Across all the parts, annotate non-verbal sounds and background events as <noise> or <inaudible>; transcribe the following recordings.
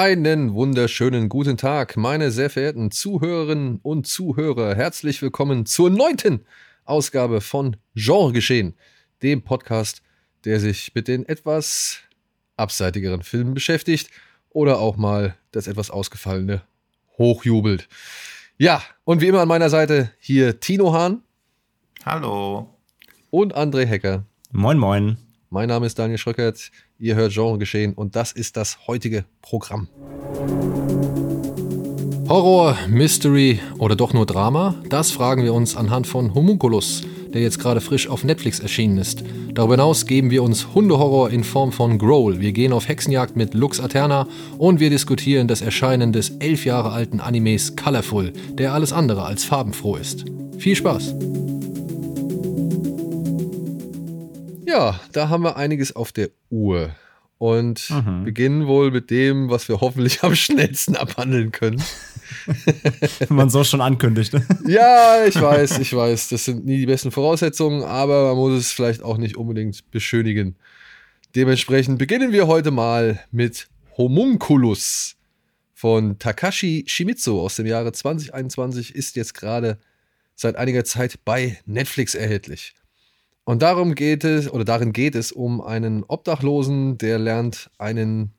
Einen wunderschönen guten Tag, meine sehr verehrten Zuhörerinnen und Zuhörer. Herzlich willkommen zur neunten Ausgabe von Genre Geschehen, dem Podcast, der sich mit den etwas abseitigeren Filmen beschäftigt oder auch mal das etwas ausgefallene hochjubelt. Ja, und wie immer an meiner Seite hier Tino Hahn. Hallo. Und André Hecker. Moin, moin. Mein Name ist Daniel Schröckert. Ihr hört Genre geschehen und das ist das heutige Programm. Horror, Mystery oder doch nur Drama? Das fragen wir uns anhand von Homunculus, der jetzt gerade frisch auf Netflix erschienen ist. Darüber hinaus geben wir uns Hundehorror in Form von Growl. Wir gehen auf Hexenjagd mit Lux Aterna und wir diskutieren das Erscheinen des elf Jahre alten Animes Colorful, der alles andere als farbenfroh ist. Viel Spaß! Ja, da haben wir einiges auf der Uhr und mhm. beginnen wohl mit dem, was wir hoffentlich am schnellsten abhandeln können. Wenn <laughs> man so schon ankündigt. Ne? <laughs> Ja, ich weiß, ich weiß, das sind nie die besten Voraussetzungen, aber man muss es vielleicht auch nicht unbedingt beschönigen. Dementsprechend beginnen wir heute mal mit Homunculus von Takashi Shimizu aus dem Jahre 2021 ist jetzt gerade seit einiger Zeit bei Netflix erhältlich. Und darum geht es, oder darin geht es um einen Obdachlosen, der lernt einen,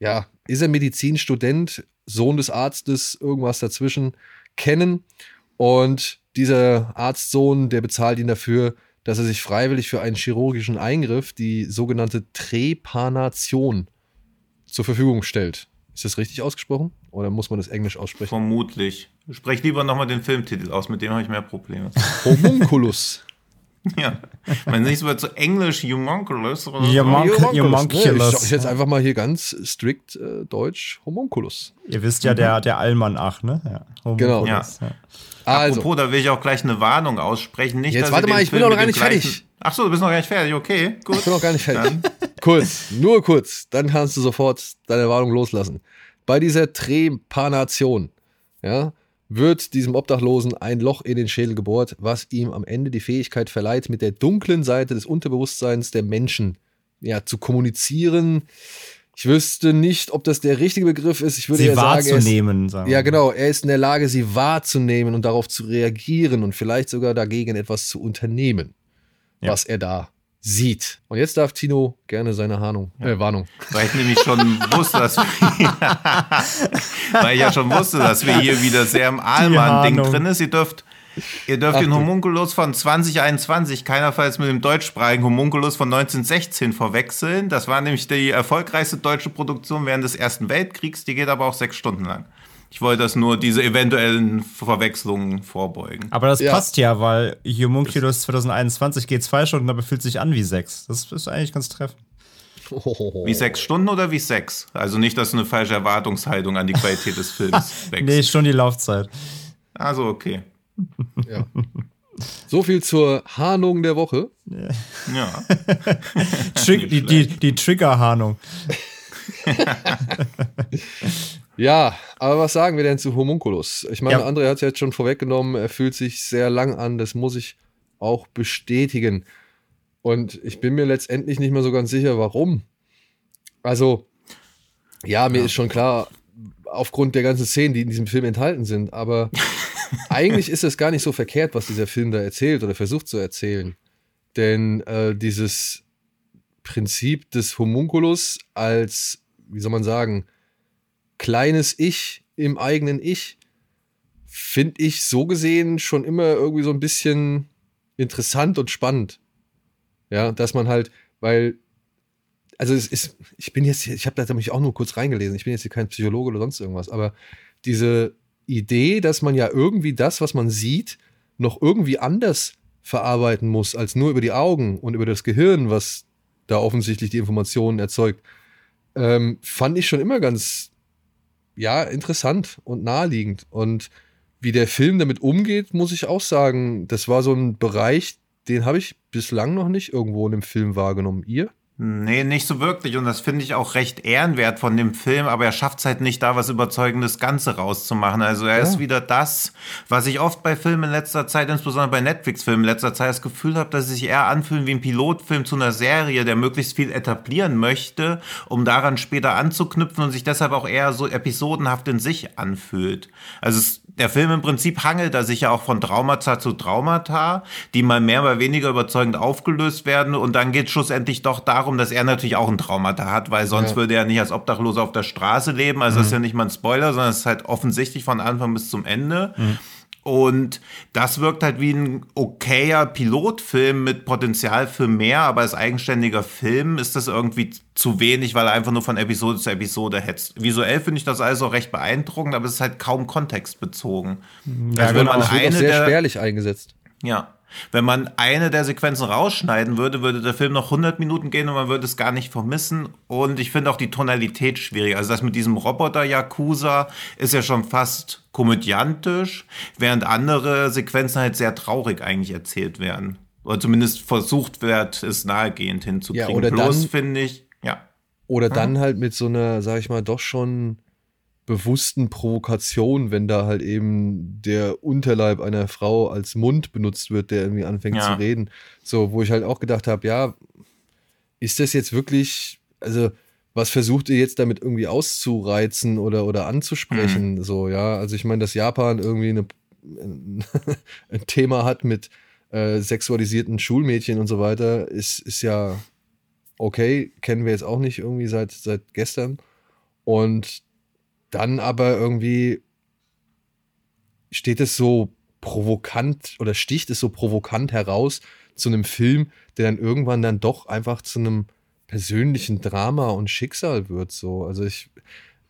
ja, ist er Medizinstudent, Sohn des Arztes, irgendwas dazwischen, kennen. Und dieser Arztsohn, der bezahlt ihn dafür, dass er sich freiwillig für einen chirurgischen Eingriff, die sogenannte Trepanation, zur Verfügung stellt. Ist das richtig ausgesprochen? Oder muss man das Englisch aussprechen? Vermutlich. Sprech lieber nochmal den Filmtitel aus, mit dem habe ich mehr Probleme. Homunculus. <laughs> Ja, man nicht so zu Englisch Homunculus oder so. Homunculus. Ich jetzt einfach mal hier ganz strikt äh, Deutsch Homunculus. Ihr wisst ja, der, der Allmann-Ach, ne? Ja, genau. Ja. ja. Also. Apropos, da will ich auch gleich eine Warnung aussprechen. Nicht, jetzt warte mal, ich bin noch gar nicht fertig. Ach so, du bist noch gar nicht fertig, okay, gut. Ich bin noch gar nicht fertig. <laughs> kurz, nur kurz, dann kannst du sofort deine Warnung loslassen. Bei dieser Trepanation, ja, wird diesem Obdachlosen ein Loch in den Schädel gebohrt, was ihm am Ende die Fähigkeit verleiht, mit der dunklen Seite des Unterbewusstseins der Menschen ja, zu kommunizieren. Ich wüsste nicht, ob das der richtige Begriff ist. Ich würde sie ja wahrzunehmen, sagen, ist, ja genau, er ist in der Lage, sie wahrzunehmen und darauf zu reagieren und vielleicht sogar dagegen etwas zu unternehmen, ja. was er da sieht. Und jetzt darf Tino gerne seine Ahnung, äh, Warnung. Weil ich nämlich schon wusste, dass wir, <laughs> weil ich ja schon wusste, dass wir hier wieder sehr im Ahlmann-Ding drin ist. Ihr dürft, ihr dürft den Homunculus von 2021 keinerfalls mit dem deutschsprachigen Homunculus von 1916 verwechseln. Das war nämlich die erfolgreichste deutsche Produktion während des Ersten Weltkriegs. Die geht aber auch sechs Stunden lang. Ich wollte das nur diese eventuellen Verwechslungen vorbeugen. Aber das ja. passt ja, weil Homunculus 2021 geht zwei Stunden, aber fühlt sich an wie sechs. Das ist eigentlich ganz treffend. Wie sechs Stunden oder wie sechs? Also nicht, dass du eine falsche Erwartungshaltung an die Qualität des Films <laughs> wächst. nee, schon die Laufzeit. Also okay. Ja. So viel zur Hahnung der Woche. Ja. <laughs> Trick, die, die, die Trigger-Hahnung. <laughs> Ja, aber was sagen wir denn zu Homunculus? Ich meine, ja. André hat es ja jetzt schon vorweggenommen, er fühlt sich sehr lang an, das muss ich auch bestätigen. Und ich bin mir letztendlich nicht mehr so ganz sicher, warum. Also, ja, mir ja. ist schon klar, aufgrund der ganzen Szenen, die in diesem Film enthalten sind, aber <laughs> eigentlich ist es gar nicht so verkehrt, was dieser Film da erzählt oder versucht zu erzählen. Denn äh, dieses Prinzip des Homunculus als, wie soll man sagen, kleines Ich im eigenen Ich, finde ich so gesehen schon immer irgendwie so ein bisschen interessant und spannend. Ja, dass man halt, weil, also es ist, ich bin jetzt, ich habe da nämlich auch nur kurz reingelesen, ich bin jetzt hier kein Psychologe oder sonst irgendwas, aber diese Idee, dass man ja irgendwie das, was man sieht, noch irgendwie anders verarbeiten muss, als nur über die Augen und über das Gehirn, was da offensichtlich die Informationen erzeugt, ähm, fand ich schon immer ganz ja, interessant und naheliegend. Und wie der Film damit umgeht, muss ich auch sagen, das war so ein Bereich, den habe ich bislang noch nicht irgendwo in einem Film wahrgenommen. Ihr? Nee, nicht so wirklich. Und das finde ich auch recht ehrenwert von dem Film, aber er schafft es halt nicht, da was Überzeugendes Ganze rauszumachen. Also er ja. ist wieder das, was ich oft bei Filmen in letzter Zeit, insbesondere bei Netflix-Filmen in letzter Zeit, das Gefühl habe, dass sie sich eher anfühlen wie ein Pilotfilm zu einer Serie, der möglichst viel etablieren möchte, um daran später anzuknüpfen und sich deshalb auch eher so episodenhaft in sich anfühlt. Also es der Film im Prinzip hangelt er sich ja auch von Traumata zu Traumata, die mal mehr, mal weniger überzeugend aufgelöst werden. Und dann geht es schlussendlich doch darum, dass er natürlich auch ein Traumata hat, weil sonst ja. würde er nicht als Obdachloser auf der Straße leben. Also mhm. das ist ja nicht mal ein Spoiler, sondern es ist halt offensichtlich von Anfang bis zum Ende. Mhm. Und das wirkt halt wie ein okayer Pilotfilm mit Potenzial für mehr, aber als eigenständiger Film ist das irgendwie zu wenig, weil er einfach nur von Episode zu Episode hetzt. Visuell finde ich das also recht beeindruckend, aber es ist halt kaum kontextbezogen. Ja, also wenn genau. man eine sehr spärlich eingesetzt. Ja, wenn man eine der Sequenzen rausschneiden würde, würde der Film noch 100 Minuten gehen und man würde es gar nicht vermissen. Und ich finde auch die Tonalität schwierig. Also das mit diesem Roboter-Yakuza ist ja schon fast komödiantisch, während andere Sequenzen halt sehr traurig eigentlich erzählt werden. Oder zumindest versucht wird, es nahegehend hinzukriegen. Ja, oder Bloß finde ich, ja. Oder hm? dann halt mit so einer, sag ich mal, doch schon bewussten Provokation, wenn da halt eben der Unterleib einer Frau als Mund benutzt wird, der irgendwie anfängt ja. zu reden. So, wo ich halt auch gedacht habe, ja, ist das jetzt wirklich, also was versucht ihr jetzt damit irgendwie auszureizen oder, oder anzusprechen? Mhm. So, ja, also ich meine, dass Japan irgendwie eine, <laughs> ein Thema hat mit äh, sexualisierten Schulmädchen und so weiter, ist, ist ja okay, kennen wir jetzt auch nicht irgendwie seit, seit gestern. Und dann aber irgendwie steht es so provokant oder sticht es so provokant heraus zu einem Film, der dann irgendwann dann doch einfach zu einem persönlichen Drama und Schicksal wird. So, also ich,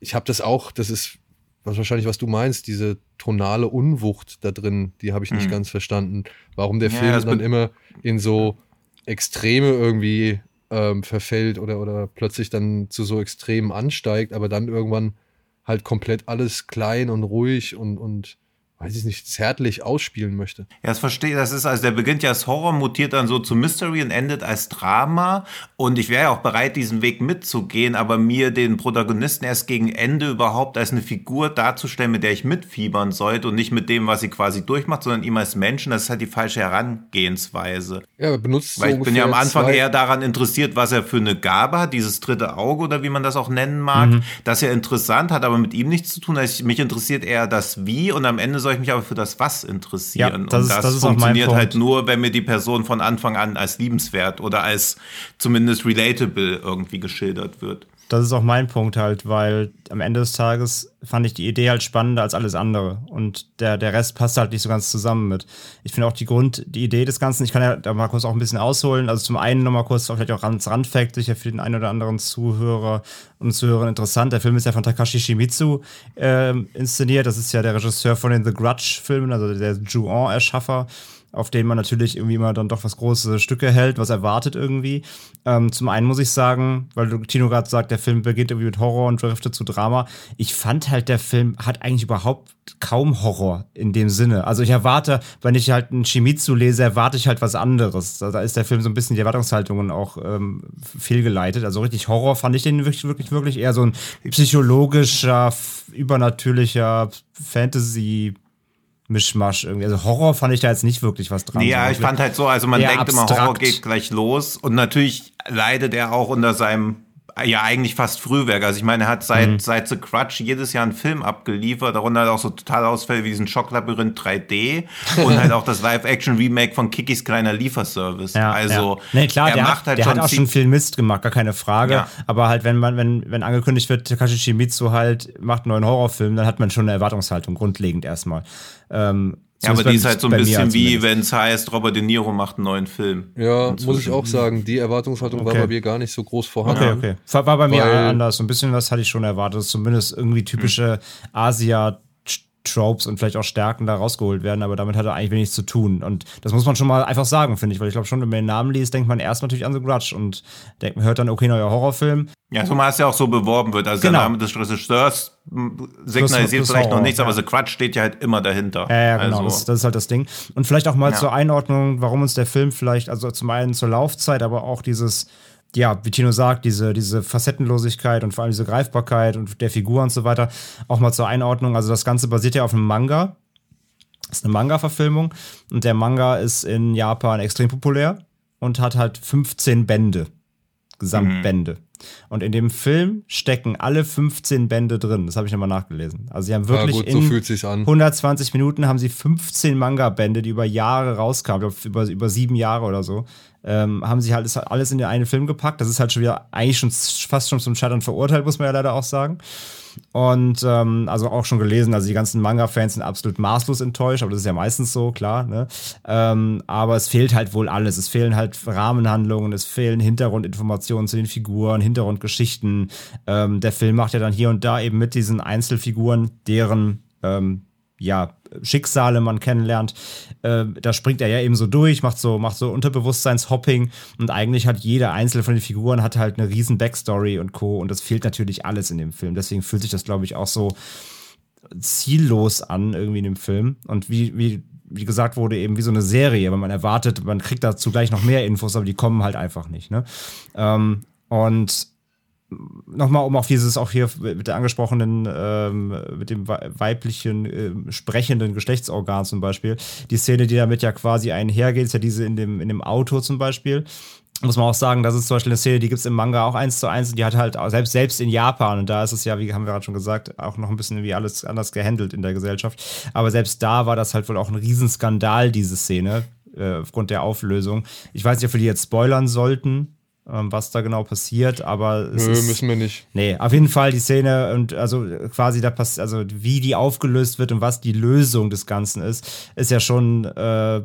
ich habe das auch, das ist was wahrscheinlich, was du meinst, diese tonale Unwucht da drin, die habe ich nicht mhm. ganz verstanden. Warum der ja, Film dann immer in so Extreme irgendwie ähm, verfällt oder, oder plötzlich dann zu so Extremen ansteigt, aber dann irgendwann halt komplett alles klein und ruhig und, und weiß ich nicht, zärtlich ausspielen möchte. Ja, das verstehe Das ist, also der beginnt ja als Horror, mutiert dann so zu Mystery und endet als Drama. Und ich wäre ja auch bereit, diesen Weg mitzugehen, aber mir den Protagonisten erst gegen Ende überhaupt als eine Figur darzustellen, mit der ich mitfiebern sollte und nicht mit dem, was sie quasi durchmacht, sondern ihm als Menschen, das ist halt die falsche Herangehensweise. Ja, benutzt Weil so ich bin ja am Anfang eher daran interessiert, was er für eine Gabe hat, dieses dritte Auge oder wie man das auch nennen mag. Mhm. Das ist ja interessant, hat aber mit ihm nichts zu tun. Also mich interessiert eher das Wie und am Ende soll soll ich mich aber für das Was interessieren. Ja, das und das, das funktioniert halt nur, wenn mir die Person von Anfang an als liebenswert oder als zumindest relatable irgendwie geschildert wird das ist auch mein Punkt halt, weil am Ende des Tages fand ich die Idee halt spannender als alles andere. Und der, der Rest passt halt nicht so ganz zusammen mit. Ich finde auch die Grund, die Idee des Ganzen, ich kann ja da mal kurz auch ein bisschen ausholen. Also zum einen nochmal kurz vielleicht auch ganz randfact, sicher für den einen oder anderen Zuhörer und Zuhörer interessant. Der Film ist ja von Takashi Shimizu äh, inszeniert. Das ist ja der Regisseur von den The Grudge-Filmen, also der Ju-On-Erschaffer auf denen man natürlich irgendwie immer dann doch was große Stücke hält, was erwartet irgendwie. Ähm, zum einen muss ich sagen, weil Tino gerade sagt, der Film beginnt irgendwie mit Horror und driftet zu Drama. Ich fand halt, der Film hat eigentlich überhaupt kaum Horror in dem Sinne. Also ich erwarte, wenn ich halt einen Shimizu lese, erwarte ich halt was anderes. Da, ist der Film so ein bisschen die Erwartungshaltungen auch ähm, fehlgeleitet. Also richtig Horror fand ich den wirklich, wirklich, wirklich eher so ein psychologischer, übernatürlicher Fantasy- Mischmasch irgendwie. Also Horror fand ich da jetzt nicht wirklich was dran. Ja, ich fand halt so, also man denkt abstrakt. immer, Horror geht gleich los und natürlich leidet er auch unter seinem ja eigentlich fast Frühwerk. Also ich meine, er hat seit, mhm. seit The Crutch jedes Jahr einen Film abgeliefert, darunter halt auch so total Ausfälle wie diesen Schocklabyrinth 3D <laughs> und halt auch das Live-Action-Remake von Kikis kleiner Lieferservice. Ja, also ja. Nee, klar, der, hat, halt der hat auch schon viel Mist gemacht, gar keine Frage. Ja. Aber halt, wenn man, wenn, wenn angekündigt wird, Takashi Shimizu halt macht einen neuen Horrorfilm, dann hat man schon eine Erwartungshaltung, grundlegend erstmal. Ähm, ja, aber die ist halt so ein bisschen wie, wenn es heißt, Robert De Niro macht einen neuen Film. Ja, muss ich auch sagen, die Erwartungshaltung okay. war bei mir gar nicht so groß vorhanden. Okay, okay. War bei mir anders. So ein bisschen was hatte ich schon erwartet. Zumindest irgendwie typische Asia- Tropes und vielleicht auch Stärken da rausgeholt werden, aber damit hat er eigentlich wenig zu tun. Und das muss man schon mal einfach sagen, finde ich, weil ich glaube schon, wenn man den Namen liest, denkt man erst natürlich an The Grudge und denkt, hört dann, okay, neuer Horrorfilm. Ja, zumal es ja auch so beworben wird. Also genau. der Name des Regisseurs signalisiert vielleicht Horror, noch nichts, ja. aber The Grudge steht ja halt immer dahinter. Ja, ja genau, also. das, das, ist halt das Ding. Und vielleicht auch mal ja. zur Einordnung, warum uns der Film vielleicht, also zum einen zur Laufzeit, aber auch dieses ja, wie Tino sagt, diese, diese Facettenlosigkeit und vor allem diese Greifbarkeit und der Figur und so weiter. Auch mal zur Einordnung. Also das Ganze basiert ja auf einem Manga. Das ist eine Manga-Verfilmung. Und der Manga ist in Japan extrem populär und hat halt 15 Bände. Gesamtbände. Mhm. Und in dem Film stecken alle 15 Bände drin. Das habe ich nochmal nachgelesen. Also sie haben wirklich ja, gut, so in 120 Minuten haben sie 15 Manga-Bände, die über Jahre rauskamen, über, über sieben Jahre oder so ähm, haben sie halt alles in den einen Film gepackt. Das ist halt schon wieder eigentlich schon fast schon zum Scheitern verurteilt, muss man ja leider auch sagen. Und ähm, also auch schon gelesen, also die ganzen Manga-Fans sind absolut maßlos enttäuscht, aber das ist ja meistens so, klar. Ne? Ähm, aber es fehlt halt wohl alles. Es fehlen halt Rahmenhandlungen, es fehlen Hintergrundinformationen zu den Figuren, Hintergrundgeschichten. Ähm, der Film macht ja dann hier und da eben mit diesen Einzelfiguren, deren ähm, ja, Schicksale man kennenlernt. Äh, da springt er ja eben so durch, macht so, macht so Unterbewusstseinshopping und eigentlich hat jeder einzelne von den Figuren hat halt eine riesen Backstory und Co. Und das fehlt natürlich alles in dem Film. Deswegen fühlt sich das, glaube ich, auch so ziellos an, irgendwie in dem Film. Und wie, wie, wie gesagt wurde, eben wie so eine Serie, weil man erwartet, man kriegt dazu gleich noch mehr Infos, aber die kommen halt einfach nicht. Ne? Ähm, und nochmal, um auf dieses auch hier mit der angesprochenen, ähm, mit dem weiblichen äh, sprechenden Geschlechtsorgan zum Beispiel, die Szene, die damit ja quasi einhergeht, ist ja diese in dem, in dem Auto zum Beispiel. Muss man auch sagen, das ist zum Beispiel eine Szene, die gibt es im Manga auch eins zu eins und die hat halt selbst, selbst in Japan, und da ist es ja, wie haben wir gerade schon gesagt, auch noch ein bisschen wie alles anders gehandelt in der Gesellschaft. Aber selbst da war das halt wohl auch ein Riesenskandal, diese Szene, äh, aufgrund der Auflösung. Ich weiß nicht, ob wir die jetzt spoilern sollten was da genau passiert, aber Nö, ist, müssen wir nicht. Nee, auf jeden Fall die Szene und also quasi da passt, also wie die aufgelöst wird und was die Lösung des Ganzen ist, ist ja schon äh,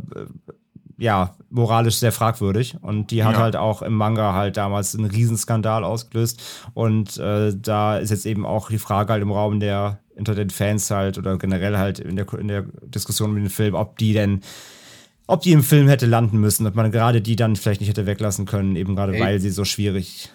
ja, moralisch sehr fragwürdig. Und die hat ja. halt auch im Manga halt damals einen Riesenskandal ausgelöst. Und äh, da ist jetzt eben auch die Frage halt im Raum der unter den Fans halt oder generell halt in der, in der Diskussion mit dem Film, ob die denn ob die im Film hätte landen müssen, ob man gerade die dann vielleicht nicht hätte weglassen können, eben gerade Ey, weil sie so schwierig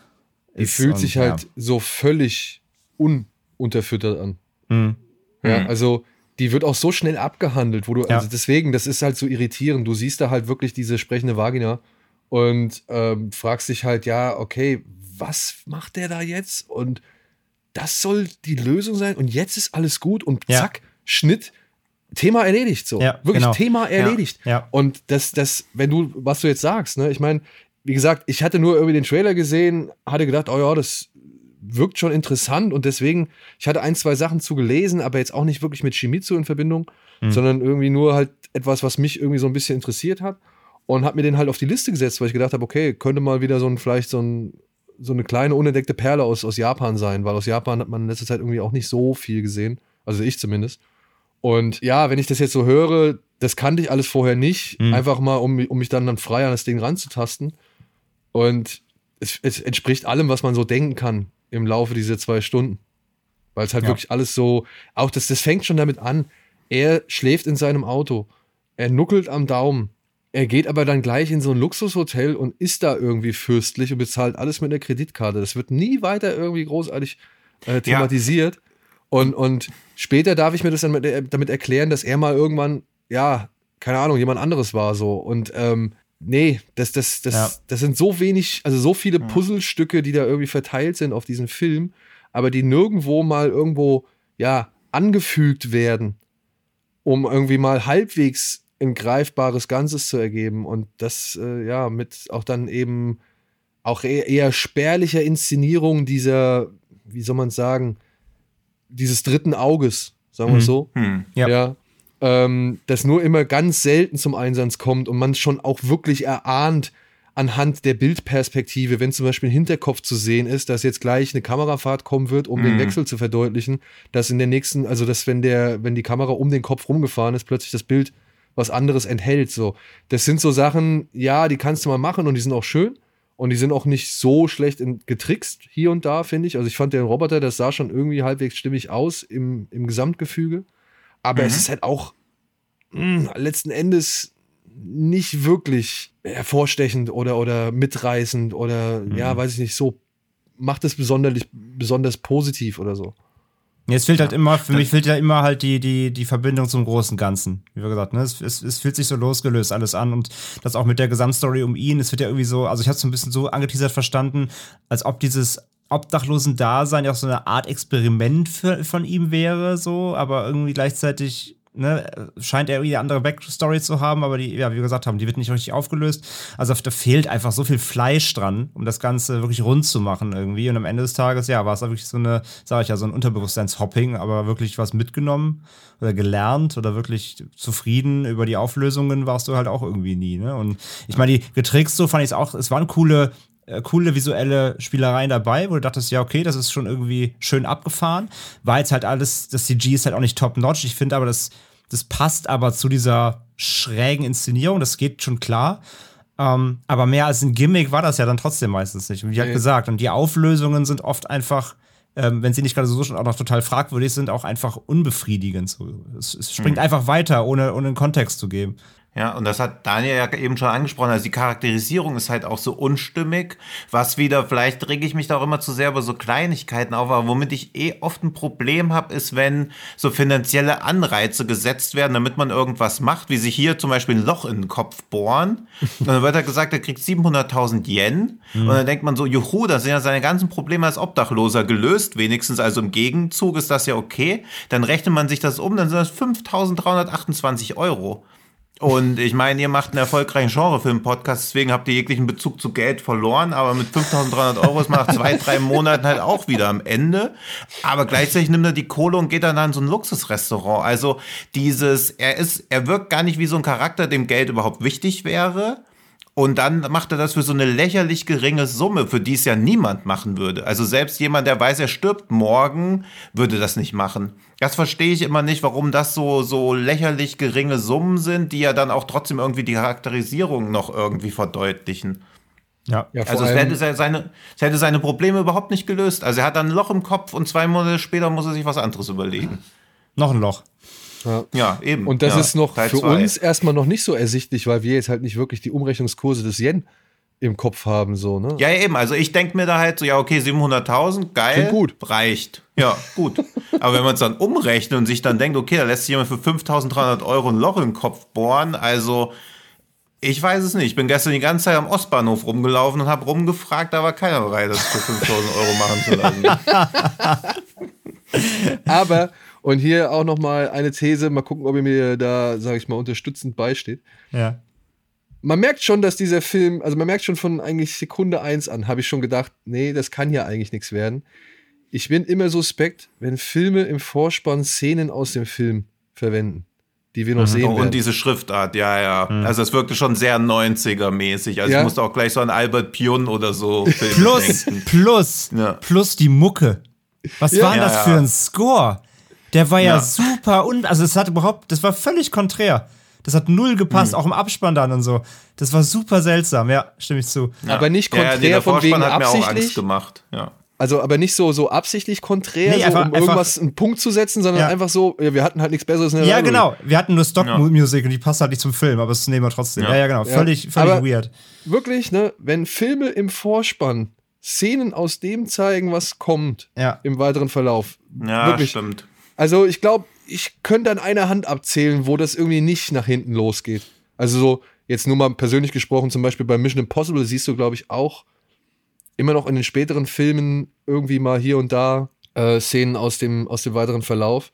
die ist. Die fühlt und, sich halt ja. so völlig ununterfüttert an. Mhm. Ja, mhm. also die wird auch so schnell abgehandelt, wo du, ja. also deswegen, das ist halt so irritierend. Du siehst da halt wirklich diese sprechende Vagina und ähm, fragst dich halt, ja, okay, was macht der da jetzt? Und das soll die Lösung sein und jetzt ist alles gut und zack, ja. Schnitt Thema erledigt so. Ja, Wirklich genau. Thema erledigt. Ja, ja. Und das, das, wenn du, was du jetzt sagst, ne, ich meine, wie gesagt, ich hatte nur irgendwie den Trailer gesehen, hatte gedacht, oh ja, das wirkt schon interessant und deswegen, ich hatte ein, zwei Sachen zu gelesen, aber jetzt auch nicht wirklich mit Shimizu in Verbindung, mhm. sondern irgendwie nur halt etwas, was mich irgendwie so ein bisschen interessiert hat und habe mir den halt auf die Liste gesetzt, weil ich gedacht habe, okay, könnte mal wieder so ein, vielleicht so ein, so eine kleine unentdeckte Perle aus, aus Japan sein, weil aus Japan hat man in letzter Zeit irgendwie auch nicht so viel gesehen, also ich zumindest. Und ja, wenn ich das jetzt so höre, das kannte ich alles vorher nicht. Mhm. Einfach mal, um, um mich dann, dann frei an das Ding ranzutasten. Und es, es, entspricht allem, was man so denken kann im Laufe dieser zwei Stunden. Weil es halt ja. wirklich alles so, auch das, das fängt schon damit an. Er schläft in seinem Auto. Er nuckelt am Daumen. Er geht aber dann gleich in so ein Luxushotel und ist da irgendwie fürstlich und bezahlt alles mit einer Kreditkarte. Das wird nie weiter irgendwie großartig äh, thematisiert. Ja. Und, und später darf ich mir das dann mit, äh, damit erklären, dass er mal irgendwann, ja, keine Ahnung, jemand anderes war so. Und ähm, nee, das, das, das, ja. das sind so wenig, also so viele Puzzlestücke, die da irgendwie verteilt sind auf diesen Film, aber die nirgendwo mal irgendwo, ja, angefügt werden, um irgendwie mal halbwegs ein greifbares Ganzes zu ergeben. Und das, äh, ja, mit auch dann eben auch eher, eher spärlicher Inszenierung dieser, wie soll man sagen, dieses dritten Auges, sagen wir mhm. so. Mhm. Ja. ja ähm, das nur immer ganz selten zum Einsatz kommt und man schon auch wirklich erahnt anhand der Bildperspektive, wenn zum Beispiel ein Hinterkopf zu sehen ist, dass jetzt gleich eine Kamerafahrt kommen wird, um mhm. den Wechsel zu verdeutlichen, dass in der nächsten, also dass wenn der, wenn die Kamera um den Kopf rumgefahren ist, plötzlich das Bild was anderes enthält. So, das sind so Sachen, ja, die kannst du mal machen und die sind auch schön. Und die sind auch nicht so schlecht in, getrickst hier und da, finde ich. Also ich fand den Roboter, das sah schon irgendwie halbwegs stimmig aus im, im Gesamtgefüge. Aber mhm. es ist halt auch mh, hm, letzten Endes nicht wirklich hervorstechend oder, oder mitreißend oder mhm. ja, weiß ich nicht, so macht es besonders, besonders positiv oder so. Es fehlt halt immer, für mich fehlt ja immer halt die, die, die Verbindung zum großen Ganzen. Wie wir gesagt, ne? Es, es, es fühlt sich so losgelöst alles an und das auch mit der Gesamtstory um ihn, es wird ja irgendwie so, also ich habe es so ein bisschen so angeteasert verstanden, als ob dieses Obdachlosen-Dasein ja auch so eine Art Experiment für, von ihm wäre, so, aber irgendwie gleichzeitig ne, scheint er irgendwie eine andere Backstory zu haben, aber die, ja, wie wir gesagt haben, die wird nicht richtig aufgelöst. Also da fehlt einfach so viel Fleisch dran, um das Ganze wirklich rund zu machen irgendwie. Und am Ende des Tages, ja, war es da wirklich so eine, sage ich ja, so ein Unterbewusstseinshopping, aber wirklich was mitgenommen oder gelernt oder wirklich zufrieden über die Auflösungen warst du halt auch irgendwie nie. Ne? Und ich meine, die getrickst so fand ich es auch, es waren coole äh, coole visuelle Spielereien dabei, wo du dachtest, ja, okay, das ist schon irgendwie schön abgefahren. War jetzt halt alles, das CG ist halt auch nicht top-notch. Ich finde aber, das, das passt aber zu dieser schrägen Inszenierung, das geht schon klar. Ähm, aber mehr als ein Gimmick war das ja dann trotzdem meistens nicht. Wie okay. gesagt, und die Auflösungen sind oft einfach, ähm, wenn sie nicht gerade so schon auch noch total fragwürdig sind, auch einfach unbefriedigend. So, es, es springt mhm. einfach weiter, ohne, ohne einen Kontext zu geben. Ja, und das hat Daniel ja eben schon angesprochen. Also die Charakterisierung ist halt auch so unstimmig, was wieder, vielleicht rege ich mich da auch immer zu sehr über so Kleinigkeiten auf, aber womit ich eh oft ein Problem habe, ist, wenn so finanzielle Anreize gesetzt werden, damit man irgendwas macht, wie sich hier zum Beispiel ein Loch in den Kopf bohren. Und dann wird er gesagt, er kriegt 700.000 Yen. Mhm. Und dann denkt man so, juhu, da sind ja seine ganzen Probleme als Obdachloser gelöst, wenigstens. Also im Gegenzug ist das ja okay. Dann rechnet man sich das um, dann sind das 5.328 Euro. Und ich meine, ihr macht einen erfolgreichen Genrefilm-Podcast, deswegen habt ihr jeglichen Bezug zu Geld verloren, aber mit 5300 Euro ist man nach zwei, drei Monaten halt auch wieder am Ende. Aber gleichzeitig nimmt er die Kohle und geht dann in so ein Luxusrestaurant. Also dieses, er ist, er wirkt gar nicht wie so ein Charakter, dem Geld überhaupt wichtig wäre. Und dann macht er das für so eine lächerlich geringe Summe, für die es ja niemand machen würde. Also selbst jemand, der weiß, er stirbt morgen, würde das nicht machen. Das verstehe ich immer nicht, warum das so, so lächerlich geringe Summen sind, die ja dann auch trotzdem irgendwie die Charakterisierung noch irgendwie verdeutlichen. Ja, ja also es hätte, seine, es hätte seine Probleme überhaupt nicht gelöst. Also er hat dann ein Loch im Kopf und zwei Monate später muss er sich was anderes überlegen. Noch ein Loch. Ja. ja, eben. Und das ja, ist noch Teil für zwei. uns erstmal noch nicht so ersichtlich, weil wir jetzt halt nicht wirklich die Umrechnungskurse des Yen im Kopf haben, so, ne? Ja, eben. Also ich denke mir da halt so, ja, okay, 700.000, geil. gut. Reicht. Ja, gut. <laughs> Aber wenn man es dann umrechnet und sich dann denkt, okay, da lässt sich jemand für 5.300 Euro ein Loch im Kopf bohren, also ich weiß es nicht. Ich bin gestern die ganze Zeit am Ostbahnhof rumgelaufen und habe rumgefragt, da war keiner bereit, das für 5.000 Euro machen zu lassen. <laughs> <laughs> Aber und hier auch noch mal eine These, mal gucken, ob ihr mir da, sage ich mal, unterstützend beisteht. Ja. Man merkt schon, dass dieser Film, also man merkt schon von eigentlich Sekunde eins an, habe ich schon gedacht, nee, das kann ja eigentlich nichts werden. Ich bin immer suspekt, wenn Filme im Vorspann Szenen aus dem Film verwenden die wir noch mhm. sehen. Oh, und diese Schriftart, ja, ja. Mhm. Also es wirkte schon sehr 90er-mäßig. Also ja. ich musste auch gleich so an Albert Pion oder so <laughs> plus, denken. Plus, ja. plus die Mucke. Was ja. war das für ein Score? Der war ja, ja super und also es hat überhaupt, das war völlig konträr. Das hat null gepasst, mhm. auch im Abspann dann und so. Das war super seltsam, ja, stimme ich zu. Ja. Aber nicht konträr ja, von wegen hat absichtlich. Mir auch Angst gemacht, ja. Also aber nicht so, so absichtlich konträr, nee, einfach, so, um irgendwas einen Punkt zu setzen, sondern ja. einfach so, ja, wir hatten halt nichts Besseres in der Ja, Library. genau. Wir hatten nur Stock-Music und die passt halt nicht zum Film, aber das nehmen wir trotzdem. Ja, ja, genau. Völlig, völlig aber weird. Wirklich, ne, wenn Filme im Vorspann Szenen aus dem zeigen, was kommt im weiteren Verlauf. Ja, wirklich, stimmt. Also ich glaube, ich könnte an einer Hand abzählen, wo das irgendwie nicht nach hinten losgeht. Also so, jetzt nur mal persönlich gesprochen, zum Beispiel bei Mission Impossible siehst du, glaube ich, auch immer noch in den späteren Filmen irgendwie mal hier und da äh, Szenen aus dem, aus dem weiteren Verlauf.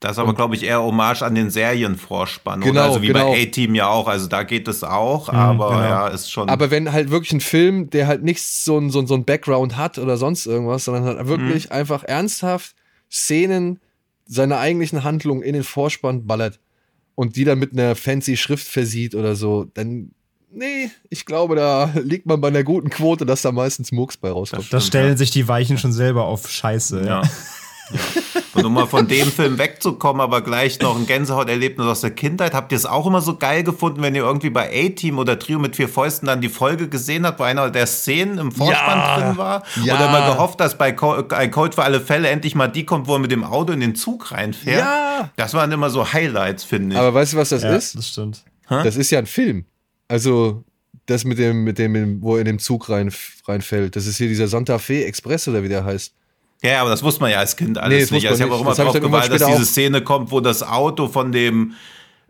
Das ist aber, glaube ich, eher Hommage an den Serienvorspann. Genau, oder? Also wie genau. bei A-Team ja auch. Also da geht es auch, mhm, aber genau. ja, ist schon. Aber wenn halt wirklich ein Film, der halt nichts so ein, so, so ein Background hat oder sonst irgendwas, sondern halt wirklich mhm. einfach ernsthaft Szenen seine eigentlichen Handlungen in den Vorspann ballert und die dann mit einer fancy Schrift versieht oder so, dann nee, ich glaube, da liegt man bei einer guten Quote, dass da meistens Murks bei rauskommt. Da stellen sich die Weichen schon selber auf Scheiße. Ja. ja. <laughs> Um mal von dem Film wegzukommen, aber gleich noch ein Gänsehauterlebnis aus der Kindheit. Habt ihr es auch immer so geil gefunden, wenn ihr irgendwie bei A-Team oder Trio mit vier Fäusten dann die Folge gesehen habt, wo einer der Szenen im Vorspann ja, drin war? Ja. Oder mal gehofft, dass bei ein Code für alle Fälle endlich mal die kommt, wo er mit dem Auto in den Zug reinfährt? Ja. Das waren immer so Highlights, finde ich. Aber weißt du, was das ja, ist? Das stimmt. Das ist ja ein Film. Also, das mit dem, mit dem, wo er in den Zug rein, reinfällt. Das ist hier dieser Santa Fe Express oder wie der heißt. Ja, aber das wusste man ja als Kind alles nee, nicht. Also ich habe auch immer drauf gewartet, dass diese Szene kommt, wo das Auto von dem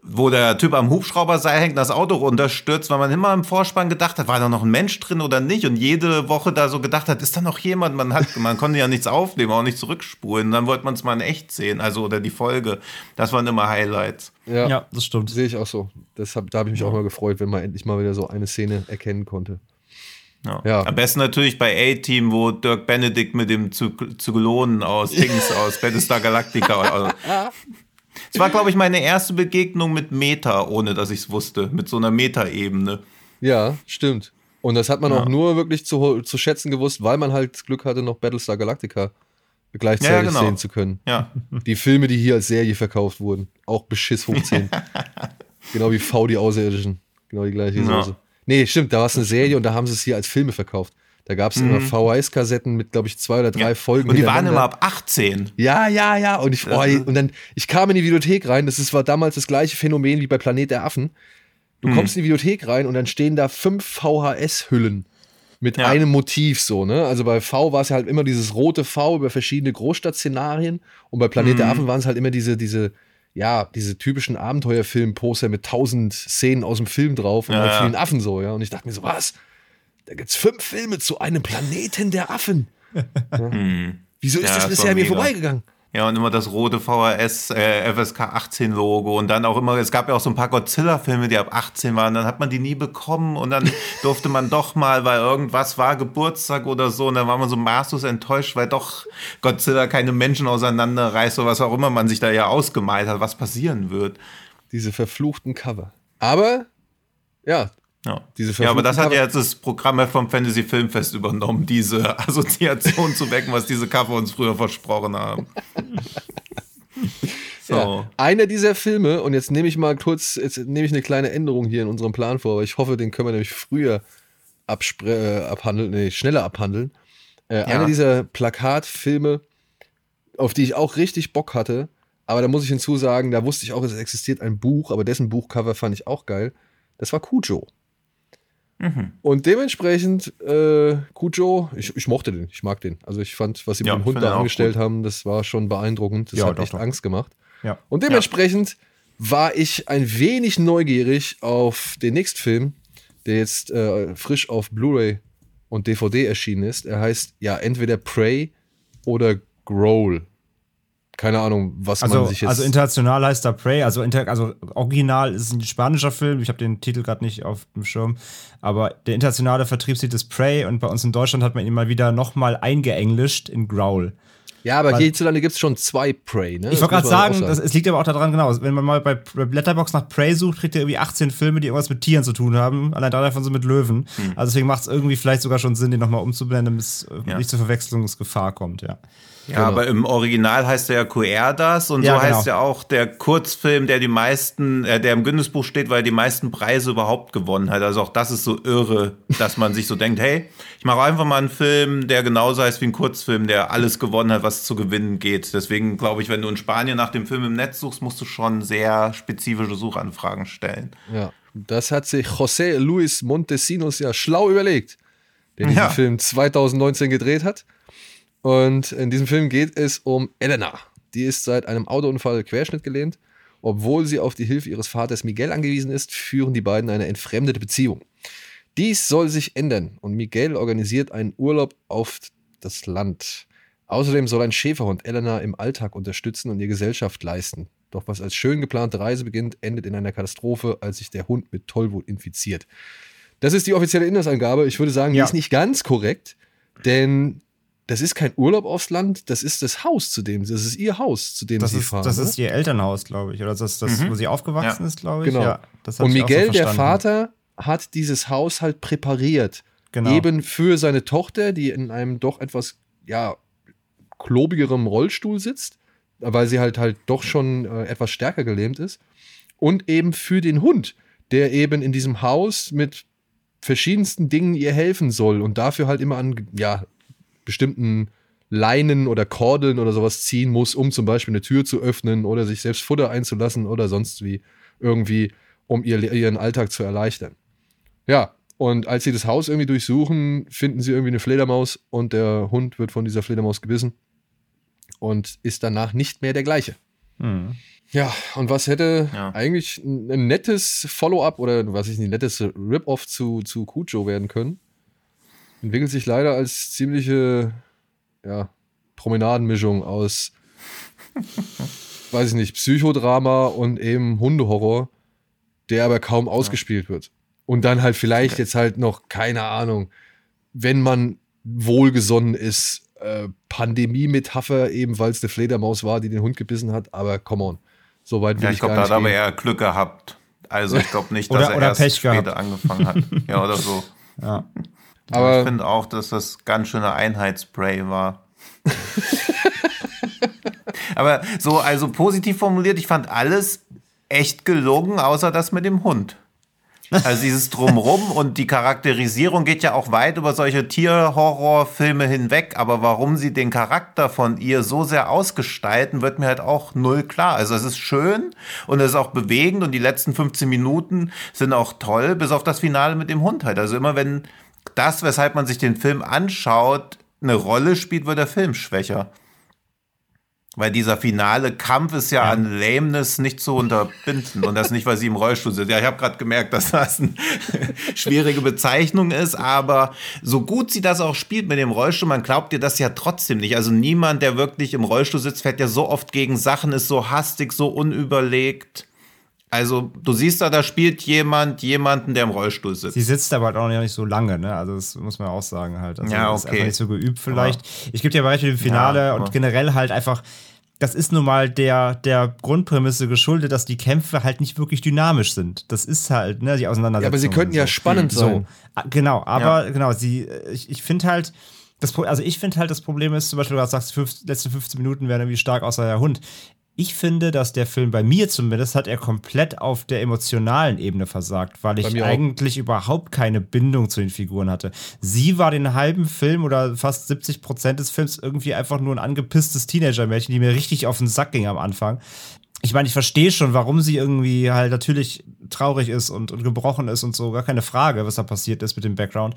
wo der Typ am Hubschrauberseil hängt, das Auto runterstürzt, weil man immer im Vorspann gedacht hat, war da noch ein Mensch drin oder nicht? Und jede Woche da so gedacht hat, ist da noch jemand? Man, hat, man konnte ja nichts aufnehmen, auch nicht zurückspulen. Und dann wollte man es mal in echt sehen, also oder die Folge. Das waren immer Highlights. Ja, ja das stimmt. Sehe ich auch so. Deshalb, da habe ich mich ja. auch mal gefreut, wenn man endlich mal wieder so eine Szene erkennen konnte. Ja. ja. Am besten natürlich bei A-Team, wo Dirk Benedict mit dem Zylonen aus Dings aus Battlestar Galactica. Also, es war, glaube ich, meine erste Begegnung mit Meta, ohne dass ich es wusste, mit so einer Meta-Ebene. Ja, stimmt. Und das hat man ja. auch nur wirklich zu, zu schätzen gewusst, weil man halt Glück hatte, noch Battlestar Galactica gleichzeitig ja, genau. sehen zu können. Ja. Die Filme, die hier als Serie verkauft wurden, auch Beschiss hoch 10. <laughs> genau wie V die Außerirdischen. Genau die gleiche Soße. Nee, stimmt, da war es eine Serie und da haben sie es hier als Filme verkauft. Da gab es mhm. immer VHS-Kassetten mit, glaube ich, zwei oder drei ja. Folgen. Und die waren immer ab 18. Ja, ja, ja. Und ich, oh, und dann, ich kam in die Videothek rein. Das ist, war damals das gleiche Phänomen wie bei Planet der Affen. Du mhm. kommst in die Videothek rein und dann stehen da fünf VHS-Hüllen mit ja. einem Motiv so, ne? Also bei V war es halt immer dieses rote V über verschiedene Großstadtszenarien und bei Planet mhm. der Affen waren es halt immer diese, diese, ja, diese typischen Abenteuerfilm-Poster mit tausend Szenen aus dem Film drauf und ja, vielen Affen so, ja. Und ich dachte mir so, was? Da gibt es fünf Filme zu einem Planeten der Affen. <laughs> Ja. Hm. Wieso ist ja, das bisher mir vorbeigegangen? Ja, und immer das rote VHS, äh, FSK 18 Logo und dann auch immer, es gab ja auch so ein paar Godzilla-Filme, die ab 18 waren, dann hat man die nie bekommen und dann <laughs> durfte man doch mal, weil irgendwas war, Geburtstag oder so, und dann war man so maßlos enttäuscht, weil doch Godzilla keine Menschen auseinanderreißt oder was auch immer man sich da ja ausgemalt hat, was passieren wird. Diese verfluchten Cover. Aber, ja, ja. Ja, aber das hat ja jetzt das Programm vom Fantasy Filmfest übernommen, diese <laughs> Assoziation zu wecken, was diese Cover uns früher versprochen haben. <laughs> so. Ja, einer dieser Filme, und jetzt nehme ich mal kurz, jetzt nehme ich eine kleine Änderung hier in unserem Plan vor, weil ich hoffe, den können wir nämlich früher äh, abhandeln, nee, schneller abhandeln. Äh, ja. Einer dieser Plakatfilme, auf die ich auch richtig Bock hatte, aber da muss ich hinzusagen, da wusste ich auch, es existiert ein Buch, aber dessen Buchcover fand ich auch geil. Das war Cujo. Mhm. Und dementsprechend, äh, Kujo, ich, ich mochte den, ich mag den. Also ich fand, was sie ja, mit dem Hund da angestellt haben, das war schon beeindruckend. Das ja, hat doch, echt doch. Angst gemacht. Ja. Und dementsprechend war ich ein wenig neugierig auf den nächsten Film, der jetzt äh, frisch auf Blu-ray und DVD erschienen ist. Er heißt ja entweder Prey oder Growl keine Ahnung, was also, man sich jetzt. Also international heißt da Prey, also, inter, also original ist ein spanischer Film. Ich habe den Titel gerade nicht auf dem Schirm, aber der internationale Vertriebstitel ist Prey und bei uns in Deutschland hat man ihn mal wieder nochmal eingeenglischt in Growl. Ja, aber Weil, hierzulande gibt es schon zwei Prey, ne? Ich wollte gerade sagen, sagen. Das, es liegt aber auch daran, genau, wenn man mal bei Letterbox nach Prey sucht, kriegt ihr irgendwie 18 Filme, die irgendwas mit Tieren zu tun haben. Allein drei davon sind mit Löwen. Hm. Also deswegen macht es irgendwie vielleicht sogar schon Sinn, den nochmal umzublenden, damit es ja. nicht zur Verwechslungsgefahr kommt, ja. Ja, genau. aber im Original heißt er ja Cuerdas und ja, so genau. heißt ja auch der Kurzfilm, der die meisten, äh, der im Guinness-Buch steht, weil er die meisten Preise überhaupt gewonnen hat. Also auch das ist so irre, dass man sich so <laughs> denkt, hey, ich mache einfach mal einen Film, der genauso heißt wie ein Kurzfilm, der alles gewonnen hat, was zu gewinnen geht. Deswegen glaube ich, wenn du in Spanien nach dem Film im Netz suchst, musst du schon sehr spezifische Suchanfragen stellen. Ja, das hat sich José Luis Montesinos ja schlau überlegt, der diesen ja. Film 2019 gedreht hat. Und in diesem Film geht es um Elena. Die ist seit einem Autounfall querschnittgelähmt. Obwohl sie auf die Hilfe ihres Vaters Miguel angewiesen ist, führen die beiden eine entfremdete Beziehung. Dies soll sich ändern und Miguel organisiert einen Urlaub auf das Land. Außerdem soll ein Schäferhund Elena im Alltag unterstützen und ihr Gesellschaft leisten. Doch was als schön geplante Reise beginnt, endet in einer Katastrophe, als sich der Hund mit Tollwut infiziert. Das ist die offizielle Inhaltsangabe. Ich würde sagen, ja. die ist nicht ganz korrekt, denn das ist kein Urlaub aufs Land, das ist das Haus, zu dem, das ist ihr Haus, zu dem das sie ist, fahren. Das ne? ist ihr Elternhaus, glaube ich, oder das, das mhm. wo sie aufgewachsen ja. ist, glaube ich. Genau. Ja, Und Miguel, so der Vater, hat dieses Haus halt präpariert. Genau. Eben für seine Tochter, die in einem doch etwas, ja, klobigerem Rollstuhl sitzt, weil sie halt halt doch schon äh, etwas stärker gelähmt ist. Und eben für den Hund, der eben in diesem Haus mit verschiedensten Dingen ihr helfen soll und dafür halt immer an ja, bestimmten Leinen oder Kordeln oder sowas ziehen muss, um zum Beispiel eine Tür zu öffnen oder sich selbst Futter einzulassen oder sonst wie irgendwie, um ihr, ihren Alltag zu erleichtern. Ja, und als sie das Haus irgendwie durchsuchen, finden sie irgendwie eine Fledermaus und der Hund wird von dieser Fledermaus gebissen und ist danach nicht mehr der gleiche. Mhm. Ja, und was hätte ja. eigentlich ein, nettes Follow-up oder was ich ein nettes Rip-Off zu, zu Cujo werden können? Entwickelt sich leider als ziemliche ja, Promenadenmischung aus, weiß ich nicht, Psychodrama und eben Hundehorror, der aber kaum ausgespielt wird. Und dann halt vielleicht okay. jetzt halt noch, keine Ahnung, wenn man wohlgesonnen ist, äh, Pandemie-Metapher, eben weil es eine Fledermaus war, die den Hund gebissen hat, aber come on. So weit will ja, ich, ich glaube, da hat aber eher Glück gehabt. Also ich glaube nicht, dass oder, er oder erst Pech später gehabt. angefangen hat. Ja, oder so. <laughs> Ja. Aber ich finde auch, dass das ganz schöne Einheitsspray war. <laughs> aber so, also positiv formuliert, ich fand alles echt gelungen, außer das mit dem Hund. Also dieses Drumrum <laughs> und die Charakterisierung geht ja auch weit über solche Tierhorrorfilme hinweg, aber warum sie den Charakter von ihr so sehr ausgestalten, wird mir halt auch null klar. Also es ist schön und es ist auch bewegend und die letzten 15 Minuten sind auch toll, bis auf das Finale mit dem Hund halt. Also immer wenn das, weshalb man sich den Film anschaut, eine Rolle spielt, wird der Film schwächer. Weil dieser finale Kampf ist ja, ja, an Lameness nicht zu unterbinden. Und das nicht, weil sie im Rollstuhl sind. Ja, ich habe gerade gemerkt, dass das eine <laughs> schwierige Bezeichnung ist. Aber so gut sie das auch spielt mit dem Rollstuhl, man glaubt ihr das ja trotzdem nicht. Also niemand, der wirklich im Rollstuhl sitzt, fährt ja so oft gegen Sachen, ist so hastig, so unüberlegt. Also du siehst da, da spielt jemand jemanden, der im Rollstuhl sitzt. Sie sitzt aber halt auch nicht so lange, ne? Also das muss man auch sagen halt. Also ja, okay. Ist einfach nicht so geübt vielleicht. Aber ich gebe dir mit dem Finale ja, und generell halt einfach, das ist nun mal der, der Grundprämisse geschuldet, dass die Kämpfe halt nicht wirklich dynamisch sind. Das ist halt, ne, die Auseinandersetzung. Ja, aber sie könnten ja spannend so. sein. Ah, genau, aber ja. genau, sie, ich, ich finde halt, das, also ich finde halt, das Problem ist, zum Beispiel, du sagst, die letzten 15 Minuten werden irgendwie stark außer der Hund ich finde, dass der Film bei mir zumindest hat er komplett auf der emotionalen Ebene versagt, weil ich eigentlich auch. überhaupt keine Bindung zu den Figuren hatte. Sie war den halben Film oder fast 70 Prozent des Films irgendwie einfach nur ein angepisstes Teenager-Mädchen, die mir richtig auf den Sack ging am Anfang ich meine, ich verstehe schon, warum sie irgendwie halt natürlich traurig ist und, und gebrochen ist und so, gar keine Frage, was da passiert ist mit dem Background.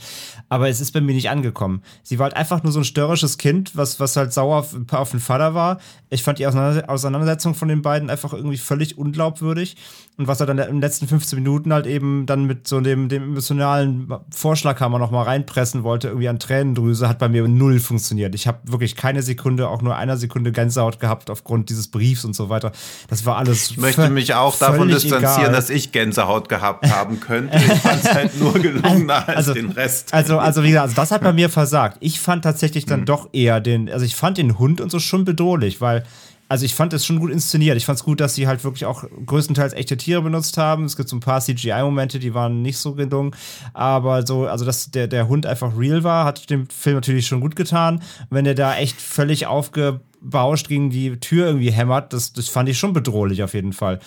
Aber es ist bei mir nicht angekommen. Sie war halt einfach nur so ein störrisches Kind, was, was halt sauer auf, auf den Vater war. Ich fand die Auseinandersetzung von den beiden einfach irgendwie völlig unglaubwürdig. Und was er dann in den letzten 15 Minuten halt eben dann mit so dem, dem emotionalen Vorschlaghammer noch mal reinpressen wollte, irgendwie an Tränendrüse, hat bei mir null funktioniert. Ich habe wirklich keine Sekunde, auch nur einer Sekunde Gänsehaut gehabt aufgrund dieses Briefs und so weiter. Das war alles. Ich möchte mich auch davon distanzieren, egal. dass ich Gänsehaut gehabt haben könnte. Ich fand es halt <laughs> nur gelungener als also, den Rest. Also, also wie gesagt, also das hat bei mir versagt. Ich fand tatsächlich dann hm. doch eher den, also ich fand den Hund und so schon bedrohlich, weil also ich fand es schon gut inszeniert. Ich fand es gut, dass sie halt wirklich auch größtenteils echte Tiere benutzt haben. Es gibt so ein paar CGI-Momente, die waren nicht so gelungen. Aber so, also dass der, der Hund einfach real war, hat dem Film natürlich schon gut getan. Wenn der da echt völlig aufgebauscht gegen die Tür irgendwie hämmert, das, das fand ich schon bedrohlich auf jeden Fall.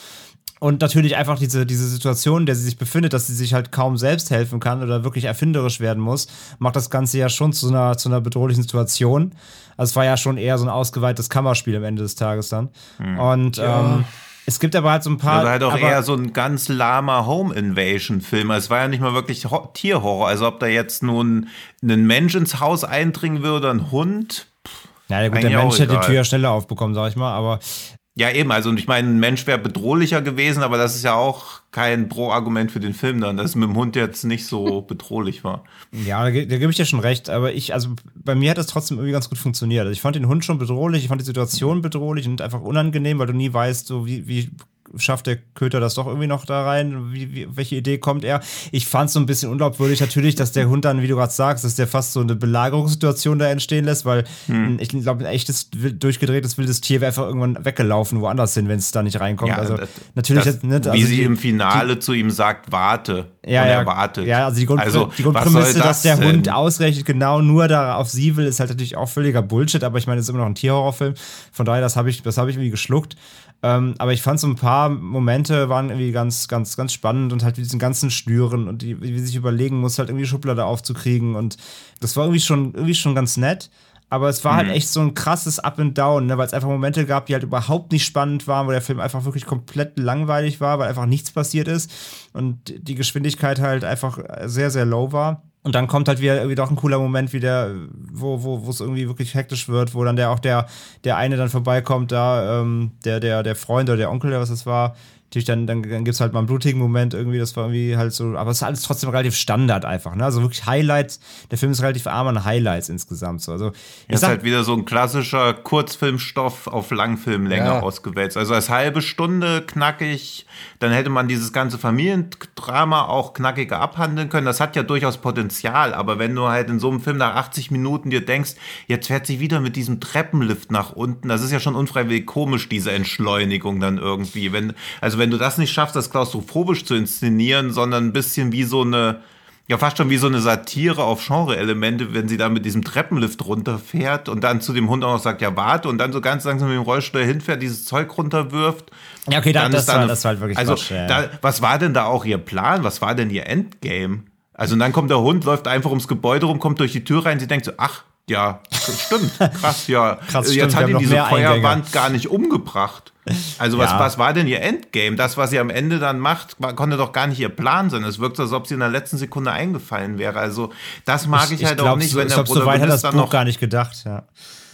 Und natürlich einfach diese, diese Situation, in der sie sich befindet, dass sie sich halt kaum selbst helfen kann oder wirklich erfinderisch werden muss, macht das Ganze ja schon zu einer, zu einer bedrohlichen Situation. Also es war ja schon eher so ein ausgeweites Kammerspiel am Ende des Tages dann. Hm. Und ja. ähm, es gibt aber halt so ein paar. Also halt auch eher so ein ganz lahmer Home Invasion Film. Es war ja nicht mal wirklich Ho Tierhorror. Also ob da jetzt nun ein Mensch ins Haus eindringen würde, ein Hund. Ja, gut, der Mensch hätte die Tür ja schneller aufbekommen, sag ich mal, aber ja, eben. Also, ich meine, ein Mensch wäre bedrohlicher gewesen, aber das ist ja auch kein Pro-Argument für den Film dann, dass es mit dem Hund jetzt nicht so <laughs> bedrohlich war. Ja, da, da gebe ich dir schon recht. Aber ich, also bei mir hat das trotzdem irgendwie ganz gut funktioniert. Also ich fand den Hund schon bedrohlich, ich fand die Situation bedrohlich und einfach unangenehm, weil du nie weißt, so wie, wie schafft der Köter das doch irgendwie noch da rein? Wie, wie, welche Idee kommt er? Ich fand es so ein bisschen unglaubwürdig natürlich, dass der Hund dann, wie du gerade sagst, dass der fast so eine Belagerungssituation da entstehen lässt, weil hm. ich glaube, ein echtes, durchgedrehtes wildes Tier wäre einfach irgendwann weggelaufen, woanders hin, wenn es da nicht reinkommt. Ja, also das, natürlich. Das, ne, also wie sie die, im Finale die, zu ihm sagt, warte. Ja, und ja, er wartet. Ja, also die, Grund, also, die Grundprämisse, das dass der denn? Hund ausgerechnet genau nur da auf sie will, ist halt natürlich auch völliger Bullshit, aber ich meine, es ist immer noch ein Tierhorrorfilm. Von daher, das habe ich, das habe ich irgendwie geschluckt. Ähm, aber ich fand so ein paar Momente waren irgendwie ganz, ganz, ganz spannend und halt diesen ganzen Schnüren und die, wie sich überlegen muss, halt irgendwie Schublade aufzukriegen. Und das war irgendwie schon, irgendwie schon ganz nett. Aber es war halt mhm. halt echt so ein krasses Up and Down, ne? weil es einfach Momente gab, die halt überhaupt nicht spannend waren, wo der Film einfach wirklich komplett langweilig war, weil einfach nichts passiert ist und die Geschwindigkeit halt einfach sehr, sehr low war. Und dann kommt halt wieder irgendwie doch ein cooler Moment, wie der, wo, wo, wo es irgendwie wirklich hektisch wird, wo dann der auch der, der eine dann vorbeikommt, da, ähm, der, der, der Freund oder der Onkel, der was das war, natürlich dann, dann, dann gibt es halt mal einen blutigen Moment irgendwie, das war irgendwie halt so, aber es ist alles trotzdem relativ Standard einfach, ne? Also wirklich Highlights, der Film ist relativ arm an Highlights insgesamt so. Also, ist sag, halt wieder so ein klassischer Kurzfilmstoff auf Langfilmlänge ja. ausgewälzt. Also als halbe Stunde knackig, dann hätte man dieses ganze Familiendrama auch knackiger abhandeln können. Das hat ja durchaus Potenzial, aber wenn du halt in so einem Film nach 80 Minuten dir denkst, jetzt fährt sie wieder mit diesem Treppenlift nach unten, das ist ja schon unfreiwillig komisch, diese Entschleunigung dann irgendwie. Wenn, also also wenn du das nicht schaffst, das klaustrophobisch zu inszenieren, sondern ein bisschen wie so eine, ja fast schon wie so eine Satire auf Genre-Elemente, wenn sie da mit diesem Treppenlift runterfährt und dann zu dem Hund auch noch sagt, ja warte und dann so ganz langsam mit dem Rollstuhl hinfährt, dieses Zeug runterwirft. Ja, okay, dann, das, dann, war, das war halt wirklich Also, Quatsch, ja. da, was war denn da auch ihr Plan? Was war denn ihr Endgame? Also und dann kommt der Hund, läuft einfach ums Gebäude rum, kommt durch die Tür rein, sie denkt so, ach, ja, stimmt, krass, ja. <laughs> krass, Jetzt stimmt, hat ihn diese Feuerwand Eingänge. gar nicht umgebracht. Also was, ja. was war denn ihr Endgame? Das, was sie am Ende dann macht, konnte doch gar nicht ihr Plan sein. Es wirkt, als ob sie in der letzten Sekunde eingefallen wäre. Also das mag ich, ich halt glaub, auch nicht, wenn der Protagonist so weit hat das dann noch gar nicht gedacht. Ja.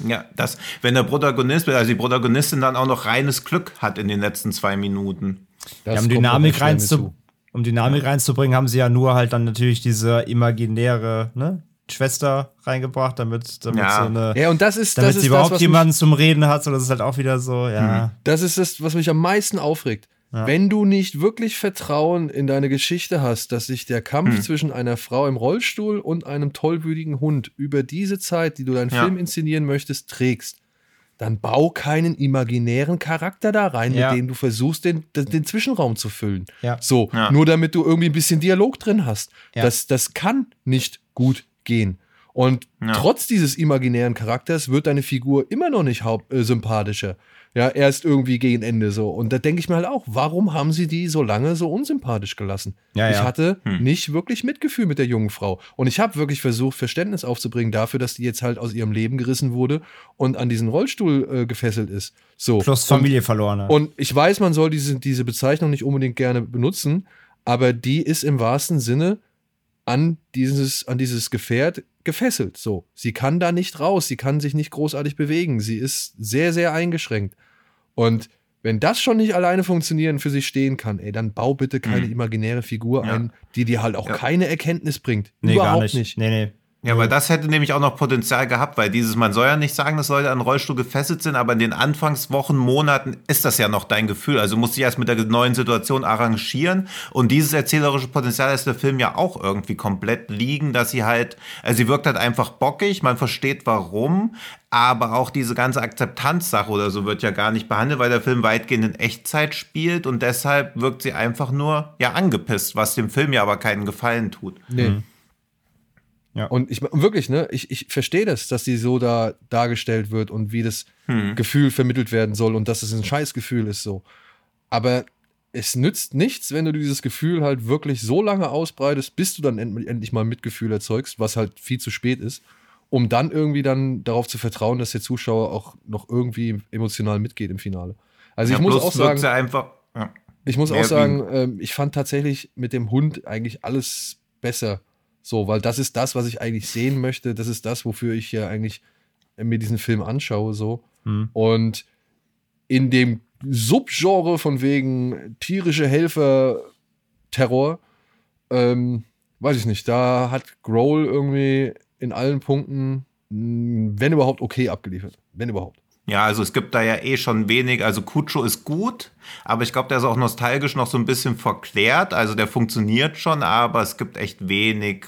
Ja, das, wenn der Protagonist, also die Protagonistin dann auch noch reines Glück hat in den letzten zwei Minuten. Ja, um Dynamik reinzu, um Dynamik reinzubringen, haben sie ja nur halt dann natürlich diese imaginäre, ne? Schwester reingebracht, damit, damit ja. so eine. Ja, und das ist, damit das sie ist überhaupt das, jemanden zum Reden hat, so das ist halt auch wieder so, ja. Mhm. Das ist das, was mich am meisten aufregt. Ja. Wenn du nicht wirklich Vertrauen in deine Geschichte hast, dass sich der Kampf hm. zwischen einer Frau im Rollstuhl und einem tollwütigen Hund über diese Zeit, die du deinen ja. Film inszenieren möchtest, trägst, dann bau keinen imaginären Charakter da rein, ja. mit dem du versuchst, den, den Zwischenraum zu füllen. Ja. So, nur damit du irgendwie ein bisschen Dialog drin hast. Das, das kann nicht gut gehen. Und ja. trotz dieses imaginären Charakters wird deine Figur immer noch nicht haupt, äh, sympathischer. Ja, erst irgendwie gegen Ende so. Und da denke ich mir halt auch, warum haben sie die so lange so unsympathisch gelassen? Ja, ich ja. hatte hm. nicht wirklich Mitgefühl mit der jungen Frau. Und ich habe wirklich versucht, Verständnis aufzubringen dafür, dass die jetzt halt aus ihrem Leben gerissen wurde und an diesen Rollstuhl äh, gefesselt ist. So. Plus Familie und, verloren hat. Und ich weiß, man soll diese, diese Bezeichnung nicht unbedingt gerne benutzen, aber die ist im wahrsten Sinne an dieses, an dieses Gefährt gefesselt. So. Sie kann da nicht raus, sie kann sich nicht großartig bewegen. Sie ist sehr, sehr eingeschränkt. Und wenn das schon nicht alleine funktionieren für sich stehen kann, ey, dann bau bitte keine mhm. imaginäre Figur ja. ein, die dir halt auch ja. keine Erkenntnis bringt. Nee, Überhaupt gar nicht. nicht. Nee, nee. Ja, aber das hätte nämlich auch noch Potenzial gehabt, weil dieses, man soll ja nicht sagen, dass Leute an Rollstuhl gefesselt sind, aber in den Anfangswochen, Monaten ist das ja noch dein Gefühl. Also musst du dich erst mit der neuen Situation arrangieren. Und dieses erzählerische Potenzial lässt der Film ja auch irgendwie komplett liegen, dass sie halt, also sie wirkt halt einfach bockig, man versteht warum, aber auch diese ganze Akzeptanzsache oder so wird ja gar nicht behandelt, weil der Film weitgehend in Echtzeit spielt und deshalb wirkt sie einfach nur, ja, angepisst, was dem Film ja aber keinen Gefallen tut. Nee. Mhm. Ja. Und ich wirklich, ne, ich, ich verstehe das, dass die so da dargestellt wird und wie das hm. Gefühl vermittelt werden soll und dass es ein Scheißgefühl ist so. Aber es nützt nichts, wenn du dieses Gefühl halt wirklich so lange ausbreitest, bis du dann end endlich mal Mitgefühl erzeugst, was halt viel zu spät ist, um dann irgendwie dann darauf zu vertrauen, dass der Zuschauer auch noch irgendwie emotional mitgeht im Finale. Also ja, ich muss auch sagen, einfach, ja. ich muss auch sagen, äh, ich fand tatsächlich mit dem Hund eigentlich alles besser so, weil das ist das, was ich eigentlich sehen möchte. Das ist das, wofür ich ja eigentlich mir diesen Film anschaue. So. Mhm. Und in dem Subgenre von wegen tierische Helfer Terror, ähm, weiß ich nicht, da hat Growl irgendwie in allen Punkten, wenn überhaupt, okay abgeliefert. Wenn überhaupt. Ja, also es gibt da ja eh schon wenig. Also Kucho ist gut, aber ich glaube, der ist auch nostalgisch noch so ein bisschen verklärt. Also der funktioniert schon, aber es gibt echt wenig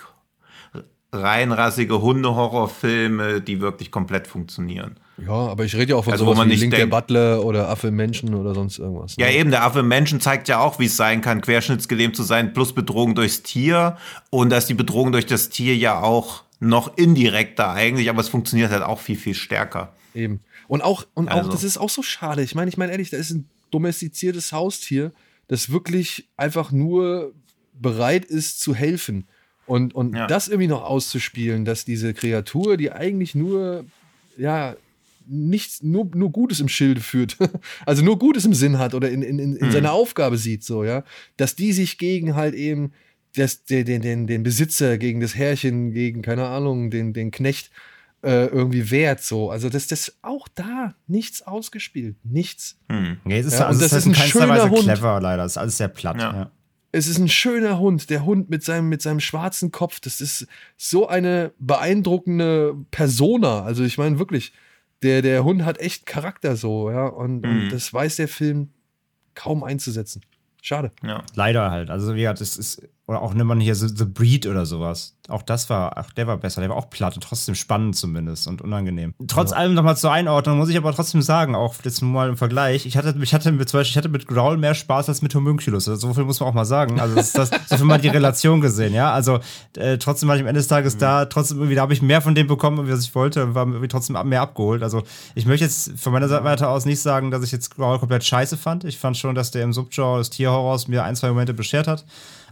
reinrassige Hundehorrorfilme, die wirklich komplett funktionieren. Ja, aber ich rede ja auch von also, sowas wo man wie Link der Butler oder Affe Menschen oder sonst irgendwas. Ne? Ja, eben, der Affe Menschen zeigt ja auch, wie es sein kann, querschnittsgelähmt zu sein, plus Bedrohung durchs Tier und dass die Bedrohung durch das Tier ja auch noch indirekter eigentlich, aber es funktioniert halt auch viel, viel stärker. Eben. Und auch, und also. auch, das ist auch so schade. Ich meine, ich meine ehrlich, da ist ein domestiziertes Haustier, das wirklich einfach nur bereit ist zu helfen. Und, und ja. das irgendwie noch auszuspielen, dass diese Kreatur, die eigentlich nur, ja, nichts, nur, nur Gutes im Schilde führt, <laughs> also nur Gutes im Sinn hat oder in, in, in, in mhm. seiner Aufgabe sieht, so, ja, dass die sich gegen halt eben das, den, den, den Besitzer, gegen das Herrchen, gegen, keine Ahnung, den, den Knecht äh, irgendwie wert, so. Also, das ist auch da nichts ausgespielt, nichts. Mhm. Ja, es ist, ja, also das ist, ist ein schöner Hund. clever, leider, das ist alles sehr platt, ja. ja es ist ein schöner Hund. Der Hund mit seinem, mit seinem schwarzen Kopf. Das ist so eine beeindruckende Persona. Also ich meine wirklich, der, der Hund hat echt Charakter so, ja. Und, mhm. und das weiß der Film kaum einzusetzen. Schade. Ja. Leider halt. Also wie gesagt, es ist oder auch nimmt man hier so The Breed oder sowas. Auch das war, ach, der war besser, der war auch platt und trotzdem spannend zumindest und unangenehm. Trotz ja. allem nochmal zur Einordnung muss ich aber trotzdem sagen, auch jetzt mal im Vergleich, ich hatte, ich hatte mit, zum Beispiel, ich hatte mit Growl mehr Spaß als mit Homunculus. Also, so viel muss man auch mal sagen. Also das ist das, so viel mal die Relation gesehen, ja. Also äh, trotzdem war ich am Ende des Tages mhm. da, trotzdem irgendwie, da habe ich mehr von dem bekommen, was ich wollte und war irgendwie trotzdem mehr abgeholt. Also ich möchte jetzt von meiner Seite aus nicht sagen, dass ich jetzt Growl komplett scheiße fand. Ich fand schon, dass der im Subgenre des Tierhorrors mir ein, zwei Momente beschert hat.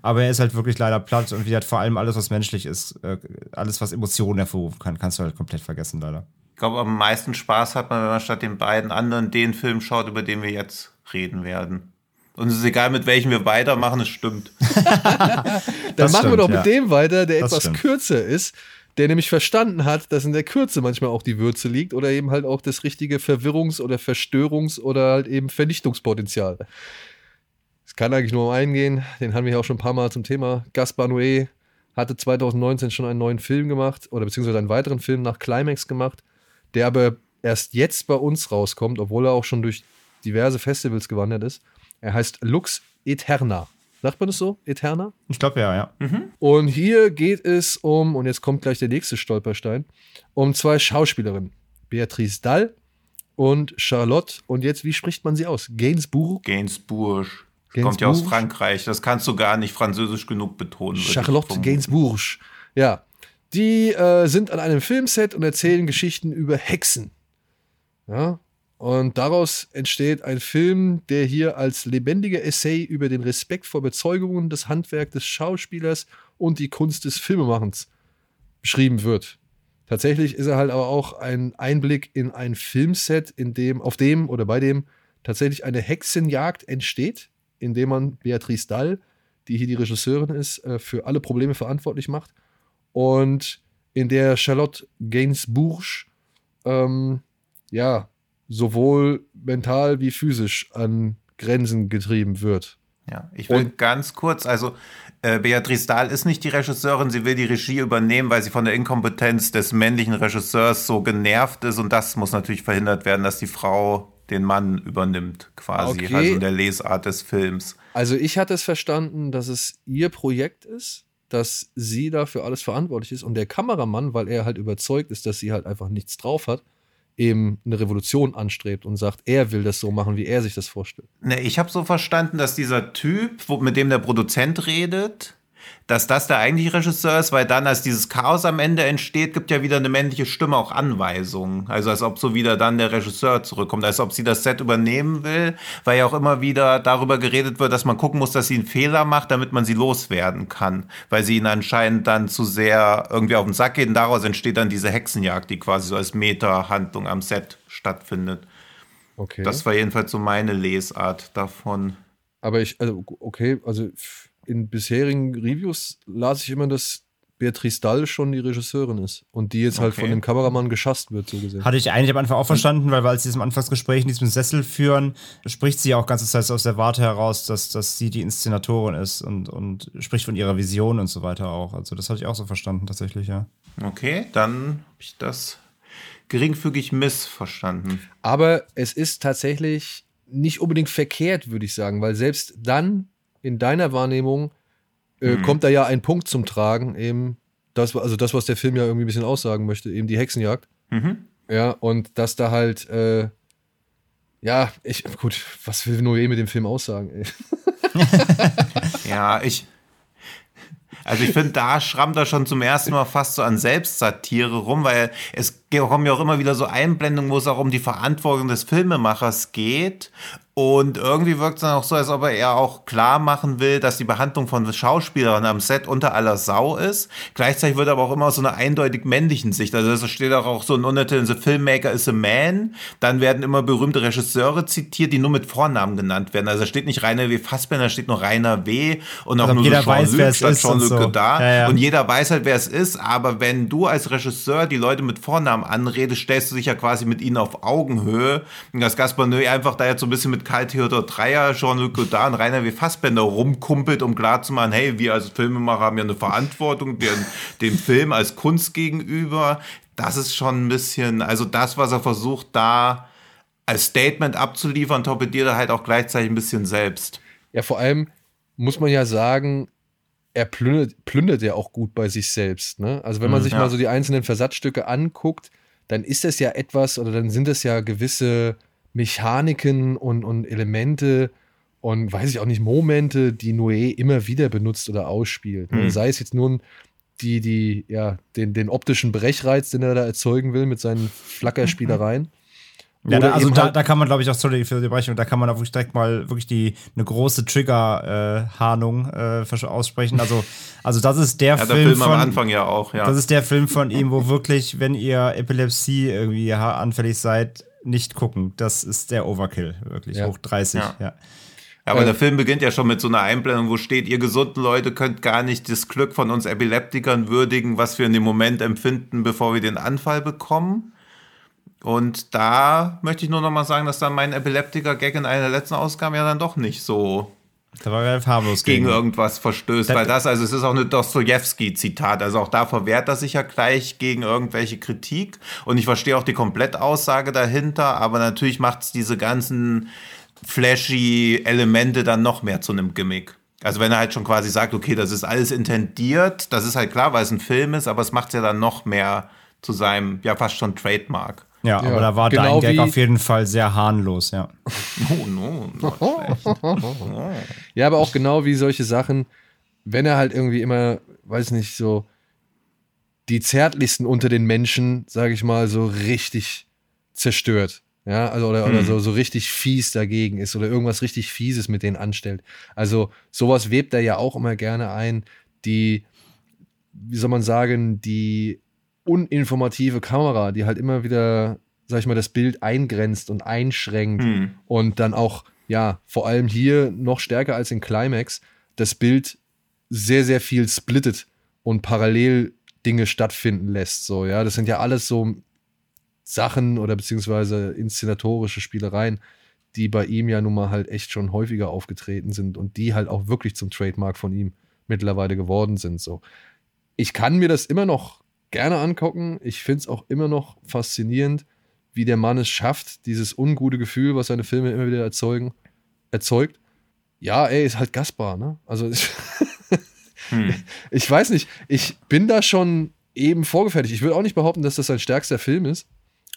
Aber er ist halt wirklich leider platt und wie hat vor allem alles, was menschlich ist, äh, alles, was Emotionen hervorrufen kann, kannst du halt komplett vergessen, leider. Ich glaube, am meisten Spaß hat man, wenn man statt den beiden anderen den Film schaut, über den wir jetzt reden werden. Und es ist egal, mit welchem wir weitermachen, es stimmt. <laughs> Dann machen wir doch mit ja. dem weiter, der das etwas stimmt. kürzer ist, der nämlich verstanden hat, dass in der Kürze manchmal auch die Würze liegt oder eben halt auch das richtige Verwirrungs- oder Verstörungs- oder halt eben Vernichtungspotenzial. Es kann eigentlich nur um einen gehen, den haben wir ja auch schon ein paar Mal zum Thema. Gaspar Noé hatte 2019 schon einen neuen Film gemacht oder beziehungsweise einen weiteren Film nach Climax gemacht, der aber erst jetzt bei uns rauskommt, obwohl er auch schon durch diverse Festivals gewandert ist. Er heißt Lux Eterna. Sagt man das so? Eterna? Ich glaube ja, ja. Mhm. Und hier geht es um, und jetzt kommt gleich der nächste Stolperstein, um zwei Schauspielerinnen. Beatrice Dall und Charlotte. Und jetzt, wie spricht man sie aus? Gainsbourg? Gainsbourg. Gainsbourg. Kommt ja aus Frankreich. Das kannst du gar nicht französisch genug betonen. Charlotte Gainsbourg. Ja. Die äh, sind an einem Filmset und erzählen Geschichten über Hexen. Ja. Und daraus entsteht ein Film, der hier als lebendiger Essay über den Respekt vor Bezeugungen, das Handwerk des Schauspielers und die Kunst des Filmemachens beschrieben wird. Tatsächlich ist er halt aber auch ein Einblick in ein Filmset, in dem, auf dem oder bei dem tatsächlich eine Hexenjagd entsteht indem man Beatrice Dall, die hier die Regisseurin ist, äh, für alle Probleme verantwortlich macht. Und in der Charlotte Gainsbourg ähm, ja sowohl mental wie physisch an Grenzen getrieben wird. Ja, ich will Und, ganz kurz, also äh, Beatrice Dahl ist nicht die Regisseurin, sie will die Regie übernehmen, weil sie von der Inkompetenz des männlichen Regisseurs so genervt ist und das muss natürlich verhindert werden, dass die Frau den Mann übernimmt, quasi, okay. also in der Lesart des Films. Also ich hatte es verstanden, dass es ihr Projekt ist, dass sie dafür alles verantwortlich ist und der Kameramann, weil er halt überzeugt ist, dass sie halt einfach nichts drauf hat, eben eine Revolution anstrebt und sagt, er will das so machen, wie er sich das vorstellt. Ne, ich habe so verstanden, dass dieser Typ, mit dem der Produzent redet, dass das der eigentliche Regisseur ist, weil dann, als dieses Chaos am Ende entsteht, gibt ja wieder eine männliche Stimme auch Anweisungen. Also als ob so wieder dann der Regisseur zurückkommt, als ob sie das Set übernehmen will, weil ja auch immer wieder darüber geredet wird, dass man gucken muss, dass sie einen Fehler macht, damit man sie loswerden kann, weil sie ihn anscheinend dann zu sehr irgendwie auf den Sack geht und daraus entsteht dann diese Hexenjagd, die quasi so als Meta-Handlung am Set stattfindet. Okay. Das war jedenfalls so meine Lesart davon. Aber ich, also, okay, also in bisherigen Reviews las ich immer, dass Beatrice Dahl schon die Regisseurin ist und die jetzt halt okay. von dem Kameramann geschasst wird, so gesehen. Hatte ich eigentlich am Anfang auch verstanden, weil, weil sie diesem Anfangsgespräch in diesem Sessel führen, spricht sie auch ganze Zeit aus der Warte heraus, dass, dass sie die Inszenatorin ist und, und spricht von ihrer Vision und so weiter auch. Also das hatte ich auch so verstanden tatsächlich, ja. Okay, dann habe ich das geringfügig missverstanden. Aber es ist tatsächlich nicht unbedingt verkehrt, würde ich sagen, weil selbst dann in deiner Wahrnehmung äh, mhm. kommt da ja ein Punkt zum Tragen, eben das, also das, was der Film ja irgendwie ein bisschen aussagen möchte, eben die Hexenjagd. Mhm. Ja, und dass da halt, äh, ja, ich, gut, was will Noé mit dem Film aussagen, ey? <laughs> ja, ich, also ich finde, da schrammt er schon zum ersten Mal fast so an Selbstsatire rum, weil es kommen ja auch immer wieder so Einblendungen, wo es auch um die Verantwortung des Filmemachers geht. Und irgendwie wirkt es dann auch so, als ob er eher auch klar machen will, dass die Behandlung von Schauspielern am Set unter aller Sau ist. Gleichzeitig wird aber auch immer aus so einer eindeutig männlichen Sicht. Also es steht auch so ein Untertitel, The Filmmaker is a man. Dann werden immer berühmte Regisseure zitiert, die nur mit Vornamen genannt werden. Also da steht nicht Rainer W. Fassbender, da steht nur Rainer W. Und auch also nur jeder so Jean-Luc statt Jean-Luc so. Godard. Ja, ja. Und jeder weiß halt, wer es ist. Aber wenn du als Regisseur die Leute mit Vornamen anredest, stellst du dich ja quasi mit ihnen auf Augenhöhe. Und dass Gaspar Noé einfach da jetzt so ein bisschen mit Karl Theodor Dreier, Jean-Luc Godard und Rainer W. Fassbender rumkumpelt, um klarzumachen, hey, wir als Filmemacher haben ja eine Verantwortung den, dem Film als Kunst gegenüber. Das ist schon ein bisschen, also das, was er versucht, da als Statement abzuliefern, torpediert er halt auch gleichzeitig ein bisschen selbst. Ja, vor allem muss man ja sagen, er plündert, plündert ja auch gut bei sich selbst. Ne? Also wenn man mhm, sich ja. mal so die einzelnen Versatzstücke anguckt, dann ist das ja etwas oder dann sind das ja gewisse Mechaniken und, und Elemente und weiß ich auch nicht, Momente, die Noé immer wieder benutzt oder ausspielt. Mhm. Sei es jetzt nun die, die, ja, den, den optischen Brechreiz, den er da erzeugen will mit seinen Flackerspielereien. <laughs> Ja, da, also da, halt da kann man, glaube ich, auch, sorry für die Brechung, da kann man auch wirklich direkt mal wirklich die eine große Trigger-Harnung äh, äh, aussprechen. Also, <laughs> also das ist der, ja, Film. Der Film von, am Anfang ja auch, ja. Das ist der Film von ihm, wo wirklich, wenn ihr Epilepsie irgendwie anfällig seid, nicht gucken. Das ist der Overkill, wirklich. Ja. Hoch 30, ja. ja. Aber ähm, der Film beginnt ja schon mit so einer Einblendung, wo steht, ihr gesunden Leute könnt gar nicht das Glück von uns Epileptikern würdigen, was wir in dem Moment empfinden, bevor wir den Anfall bekommen. Und da möchte ich nur noch mal sagen, dass dann mein Epileptiker-Gag in einer der letzten Ausgaben ja dann doch nicht so da war er harmlos gegen, gegen irgendwas verstößt, das weil das, also es ist auch eine Dostoevsky-Zitat, also auch da verwehrt er sich ja gleich gegen irgendwelche Kritik und ich verstehe auch die Komplettaussage dahinter, aber natürlich macht es diese ganzen flashy Elemente dann noch mehr zu einem Gimmick. Also wenn er halt schon quasi sagt, okay, das ist alles intendiert, das ist halt klar, weil es ein Film ist, aber es macht es ja dann noch mehr zu seinem, ja fast schon Trademark. Ja, ja, aber da war genau dein Gag auf jeden Fall sehr harmlos, ja. <laughs> Oh, no, no <laughs> <laughs> ja, aber auch genau wie solche Sachen, wenn er halt irgendwie immer, weiß nicht, so die zärtlichsten unter den Menschen, sage ich mal, so richtig zerstört. Ja, also oder, hm. oder so, so richtig fies dagegen ist oder irgendwas richtig Fieses mit denen anstellt. Also sowas webt er ja auch immer gerne ein, die, wie soll man sagen, die uninformative Kamera, die halt immer wieder, sag ich mal, das Bild eingrenzt und einschränkt hm. und dann auch, ja, vor allem hier noch stärker als in Climax, das Bild sehr, sehr viel splittet und parallel Dinge stattfinden lässt. So, ja, das sind ja alles so Sachen oder beziehungsweise inszenatorische Spielereien, die bei ihm ja nun mal halt echt schon häufiger aufgetreten sind und die halt auch wirklich zum Trademark von ihm mittlerweile geworden sind. So. Ich kann mir das immer noch gerne angucken. Ich finde es auch immer noch faszinierend, wie der Mann es schafft, dieses ungute Gefühl, was seine Filme immer wieder erzeugen, erzeugt. Ja, ey, ist halt Gaspar, ne? Also ich, <laughs> hm. ich weiß nicht, ich bin da schon eben vorgefertigt. Ich würde auch nicht behaupten, dass das sein stärkster Film ist.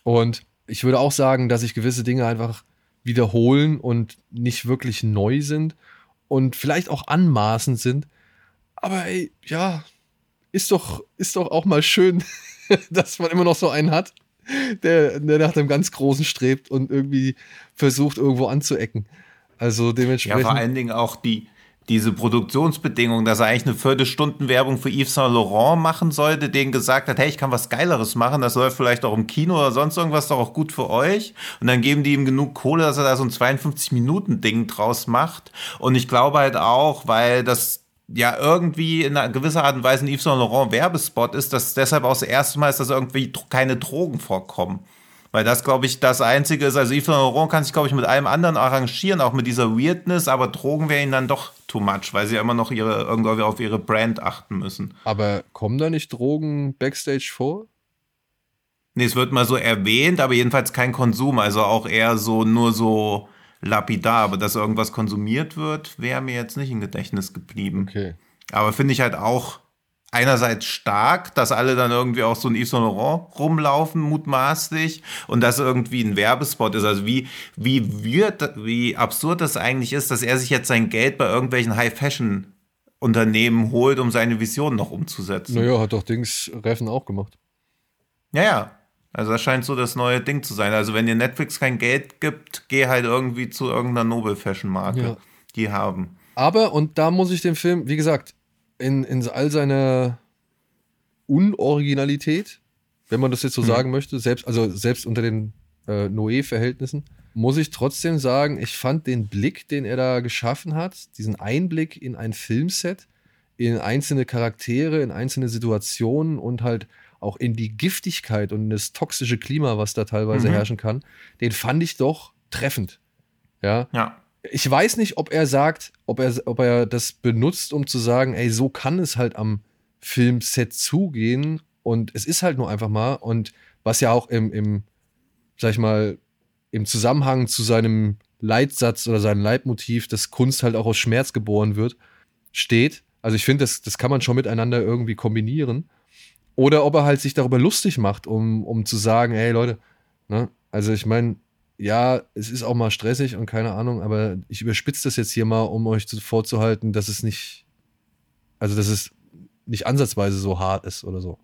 Und ich würde auch sagen, dass sich gewisse Dinge einfach wiederholen und nicht wirklich neu sind und vielleicht auch anmaßend sind. Aber ey, ja, ist doch, ist doch auch mal schön, <laughs> dass man immer noch so einen hat, der, der nach dem ganz Großen strebt und irgendwie versucht, irgendwo anzuecken. Also dementsprechend. Ja, vor allen Dingen auch die, diese Produktionsbedingungen, dass er eigentlich eine Viertelstundenwerbung für Yves Saint Laurent machen sollte, denen gesagt hat, hey, ich kann was Geileres machen, das läuft vielleicht auch im Kino oder sonst irgendwas, doch auch gut für euch. Und dann geben die ihm genug Kohle, dass er da so ein 52-Minuten-Ding draus macht. Und ich glaube halt auch, weil das ja irgendwie in einer gewisser Art und Weise ein Yves Saint Laurent Werbespot ist, dass deshalb auch das erste Mal ist, dass irgendwie keine Drogen vorkommen. Weil das, glaube ich, das Einzige ist. Also Yves Saint Laurent kann sich, glaube ich, mit allem anderen arrangieren, auch mit dieser Weirdness, aber Drogen wären ihnen dann doch too much, weil sie ja immer noch ihre, irgendwie auf ihre Brand achten müssen. Aber kommen da nicht Drogen backstage vor? Nee, es wird mal so erwähnt, aber jedenfalls kein Konsum. Also auch eher so, nur so lapidar. Aber dass irgendwas konsumiert wird, wäre mir jetzt nicht im Gedächtnis geblieben. Okay. Aber finde ich halt auch einerseits stark, dass alle dann irgendwie auch so ein Yves Saint Laurent rumlaufen, mutmaßlich, und dass irgendwie ein Werbespot ist. Also wie, wie wird, wie absurd das eigentlich ist, dass er sich jetzt sein Geld bei irgendwelchen High-Fashion Unternehmen holt, um seine Vision noch umzusetzen. Naja, hat doch Dings Reffen auch gemacht. Ja, ja. Also das scheint so das neue Ding zu sein. Also wenn dir Netflix kein Geld gibt, geh halt irgendwie zu irgendeiner Nobel-Fashion-Marke. Ja. Die haben. Aber, und da muss ich den Film, wie gesagt, in, in all seiner Unoriginalität, wenn man das jetzt so hm. sagen möchte, selbst, also selbst unter den äh, Noé-Verhältnissen, muss ich trotzdem sagen, ich fand den Blick, den er da geschaffen hat, diesen Einblick in ein Filmset, in einzelne Charaktere, in einzelne Situationen und halt auch in die Giftigkeit und das toxische Klima, was da teilweise mhm. herrschen kann, den fand ich doch treffend. Ja. ja. Ich weiß nicht, ob er sagt, ob er, ob er das benutzt, um zu sagen, ey, so kann es halt am Filmset zugehen und es ist halt nur einfach mal und was ja auch im, im sag ich mal, im Zusammenhang zu seinem Leitsatz oder seinem Leitmotiv, dass Kunst halt auch aus Schmerz geboren wird, steht. Also ich finde, das, das kann man schon miteinander irgendwie kombinieren. Oder ob er halt sich darüber lustig macht, um, um zu sagen, hey Leute, ne? also ich meine, ja, es ist auch mal stressig und keine Ahnung, aber ich überspitze das jetzt hier mal, um euch vorzuhalten, dass es nicht, also dass es nicht ansatzweise so hart ist oder so.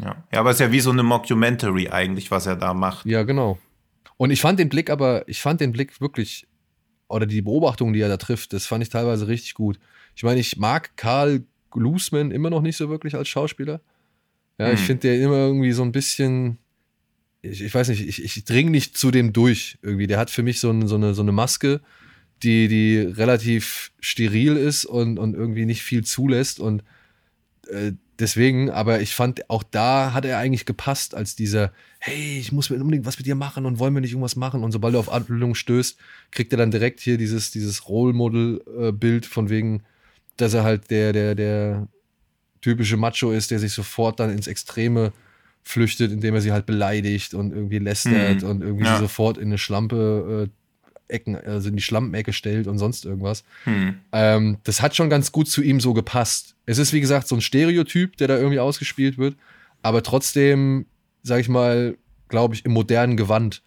Ja, ja aber es ist ja wie so eine Mockumentary eigentlich, was er da macht. Ja, genau. Und ich fand den Blick aber, ich fand den Blick wirklich, oder die Beobachtung, die er da trifft, das fand ich teilweise richtig gut. Ich meine, ich mag Karl Glusman immer noch nicht so wirklich als Schauspieler. Ja, hm. ich finde der immer irgendwie so ein bisschen, ich, ich weiß nicht, ich, ich dringe nicht zu dem durch irgendwie. Der hat für mich so, ein, so, eine, so eine Maske, die, die relativ steril ist und, und irgendwie nicht viel zulässt und äh, deswegen, aber ich fand, auch da hat er eigentlich gepasst als dieser, hey, ich muss mir unbedingt was mit dir machen und wollen wir nicht irgendwas machen und sobald er auf Abbildung stößt, kriegt er dann direkt hier dieses, dieses Role Model Bild von wegen, dass er halt der, der, der typische Macho ist, der sich sofort dann ins Extreme flüchtet, indem er sie halt beleidigt und irgendwie lästert mhm. und irgendwie ja. sofort in eine Schlampe äh, Ecken, also in die Schlampenecke stellt und sonst irgendwas. Mhm. Ähm, das hat schon ganz gut zu ihm so gepasst. Es ist, wie gesagt, so ein Stereotyp, der da irgendwie ausgespielt wird, aber trotzdem, sag ich mal, glaube ich, im modernen Gewand.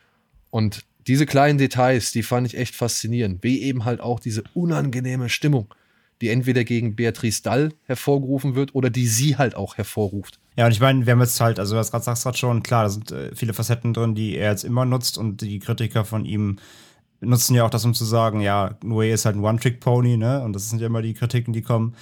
Und diese kleinen Details, die fand ich echt faszinierend. Wie eben halt auch diese unangenehme Stimmung die entweder gegen Beatrice Dall hervorgerufen wird oder die sie halt auch hervorruft. Ja, und ich meine, wir haben jetzt halt, also was gerade sagst gerade schon, klar, da sind äh, viele Facetten drin, die er jetzt immer nutzt und die Kritiker von ihm nutzen ja auch das, um zu sagen, ja, Noé ist halt ein One-Trick-Pony, ne? Und das sind ja immer die Kritiken, die kommen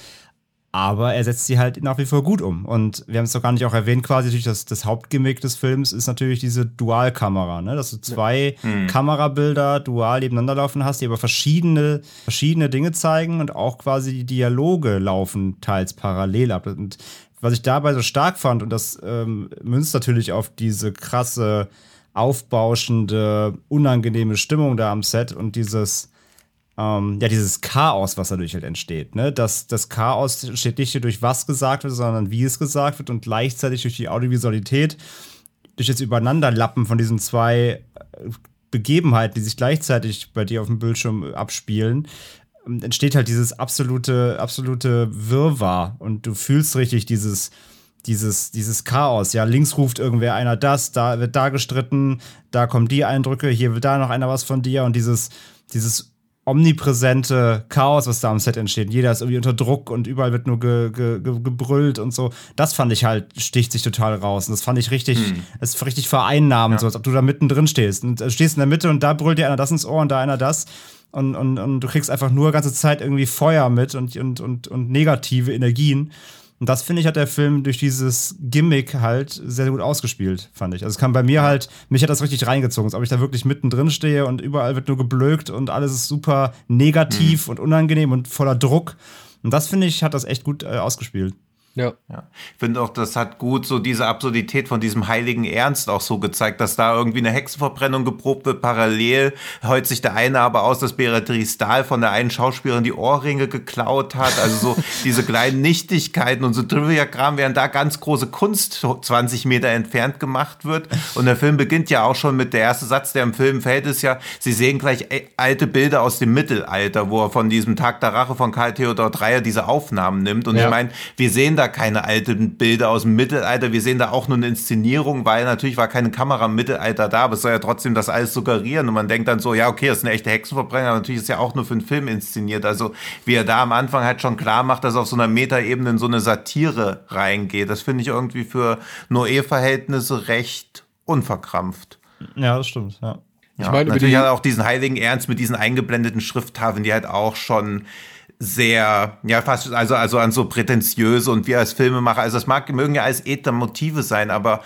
aber er setzt sie halt nach wie vor gut um. Und wir haben es doch gar nicht auch erwähnt, quasi natürlich das, das Hauptgimmick des Films ist natürlich diese Dualkamera, ne? dass du zwei ja. hm. Kamerabilder dual nebeneinander laufen hast, die aber verschiedene, verschiedene Dinge zeigen und auch quasi die Dialoge laufen teils parallel ab. Und was ich dabei so stark fand, und das ähm, münzt natürlich auf diese krasse, aufbauschende, unangenehme Stimmung da am Set und dieses ähm, ja, dieses Chaos, was dadurch halt entsteht. Ne? Das, das Chaos entsteht nicht durch was gesagt wird, sondern wie es gesagt wird und gleichzeitig durch die Audiovisualität, durch das Übereinanderlappen von diesen zwei äh, Begebenheiten, die sich gleichzeitig bei dir auf dem Bildschirm abspielen, ähm, entsteht halt dieses absolute, absolute Wirrwarr und du fühlst richtig dieses, dieses, dieses Chaos. Ja, links ruft irgendwer einer das, da wird da gestritten, da kommen die Eindrücke, hier will da noch einer was von dir und dieses, dieses omnipräsente Chaos, was da am Set entsteht. Jeder ist irgendwie unter Druck und überall wird nur ge, ge, ge, gebrüllt und so. Das fand ich halt, sticht sich total raus. Und das fand ich richtig, hm. das ist richtig vereinnahmend, ja. so als ob du da mittendrin stehst. Und du stehst in der Mitte und da brüllt dir einer das ins Ohr und da einer das. Und, und, und du kriegst einfach nur ganze Zeit irgendwie Feuer mit und, und, und, und negative Energien. Und das finde ich, hat der Film durch dieses Gimmick halt sehr, sehr gut ausgespielt, fand ich. Also es kam bei mir halt, mich hat das richtig reingezogen, als ob ich da wirklich mittendrin stehe und überall wird nur geblökt und alles ist super negativ mhm. und unangenehm und voller Druck. Und das finde ich, hat das echt gut äh, ausgespielt. Ja. ja. Ich finde auch, das hat gut so diese Absurdität von diesem heiligen Ernst auch so gezeigt, dass da irgendwie eine Hexenverbrennung geprobt wird. Parallel heut sich der eine aber aus, dass Beatrice Dahl von der einen Schauspielerin die Ohrringe geklaut hat. Also so <laughs> diese kleinen Nichtigkeiten und so Trivia-Kram, während da ganz große Kunst 20 Meter entfernt gemacht wird. Und der Film beginnt ja auch schon mit der erste Satz, der im Film fällt, ist ja, sie sehen gleich äh, alte Bilder aus dem Mittelalter, wo er von diesem Tag der Rache von Karl Theodor Dreyer diese Aufnahmen nimmt. Und ja. ich meine, wir sehen da da keine alten Bilder aus dem Mittelalter. Wir sehen da auch nur eine Inszenierung, weil natürlich war keine Kamera im Mittelalter da, aber es soll ja trotzdem das alles suggerieren. Und man denkt dann so, ja, okay, das ist eine echte Hexenverbrennung, aber natürlich ist ja auch nur für einen Film inszeniert. Also wie er da am Anfang halt schon klar macht, dass auf so einer Metaebene in so eine Satire reingeht. Das finde ich irgendwie für Noé-Verhältnisse recht unverkrampft. Ja, das stimmt, ja. Ja, ich meine, natürlich hat er auch diesen heiligen Ernst mit diesen eingeblendeten Schrifttafeln, die halt auch schon sehr, ja, fast, also, also an so prätentiöse und wir als Filmemacher, also das mag, mögen ja als Ether-Motive sein, aber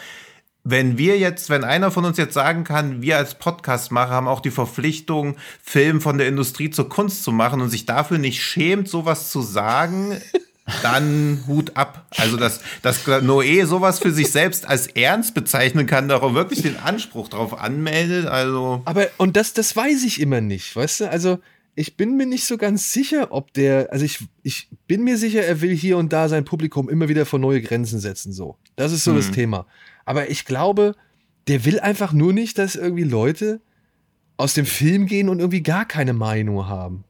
wenn wir jetzt, wenn einer von uns jetzt sagen kann, wir als Podcastmacher haben auch die Verpflichtung, Film von der Industrie zur Kunst zu machen und sich dafür nicht schämt, sowas zu sagen, <laughs> dann Hut ab. Also, dass, dass Noé sowas für sich selbst als ernst bezeichnen kann, da auch wirklich den Anspruch drauf anmeldet, also. Aber, und das, das weiß ich immer nicht, weißt du? Also, ich bin mir nicht so ganz sicher, ob der, also ich, ich bin mir sicher, er will hier und da sein Publikum immer wieder vor neue Grenzen setzen, so. Das ist so mhm. das Thema. Aber ich glaube, der will einfach nur nicht, dass irgendwie Leute aus dem Film gehen und irgendwie gar keine Meinung haben.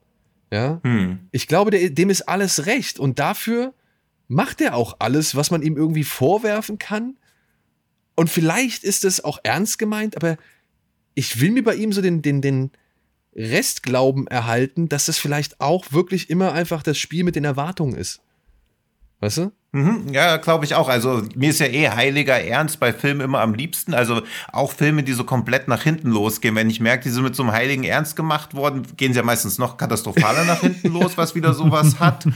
Ja. Mhm. Ich glaube, der, dem ist alles recht und dafür macht er auch alles, was man ihm irgendwie vorwerfen kann. Und vielleicht ist es auch ernst gemeint, aber ich will mir bei ihm so den, den, den, Restglauben erhalten, dass das vielleicht auch wirklich immer einfach das Spiel mit den Erwartungen ist. Weißt du? Mhm, ja, glaube ich auch. Also mir ist ja eh heiliger Ernst bei Filmen immer am liebsten. Also auch Filme, die so komplett nach hinten losgehen. Wenn ich merke, die sind mit so einem heiligen Ernst gemacht worden, gehen sie ja meistens noch katastrophaler nach hinten los, was wieder sowas hat.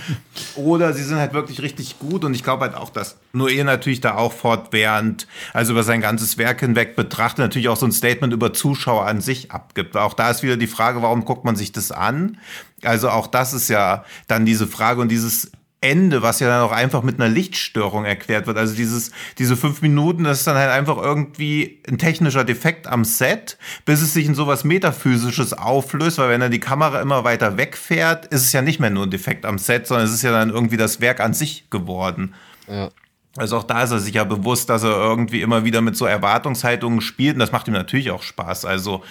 Oder sie sind halt wirklich richtig gut. Und ich glaube halt auch, dass Noé natürlich da auch fortwährend, also über sein ganzes Werk hinweg betrachtet, natürlich auch so ein Statement über Zuschauer an sich abgibt. Auch da ist wieder die Frage, warum guckt man sich das an? Also auch das ist ja dann diese Frage und dieses Ende, was ja dann auch einfach mit einer Lichtstörung erklärt wird. Also dieses, diese fünf Minuten, das ist dann halt einfach irgendwie ein technischer Defekt am Set, bis es sich in sowas Metaphysisches auflöst, weil wenn dann die Kamera immer weiter wegfährt, ist es ja nicht mehr nur ein Defekt am Set, sondern es ist ja dann irgendwie das Werk an sich geworden. Ja. Also auch da ist er sich ja bewusst, dass er irgendwie immer wieder mit so Erwartungshaltungen spielt und das macht ihm natürlich auch Spaß. Also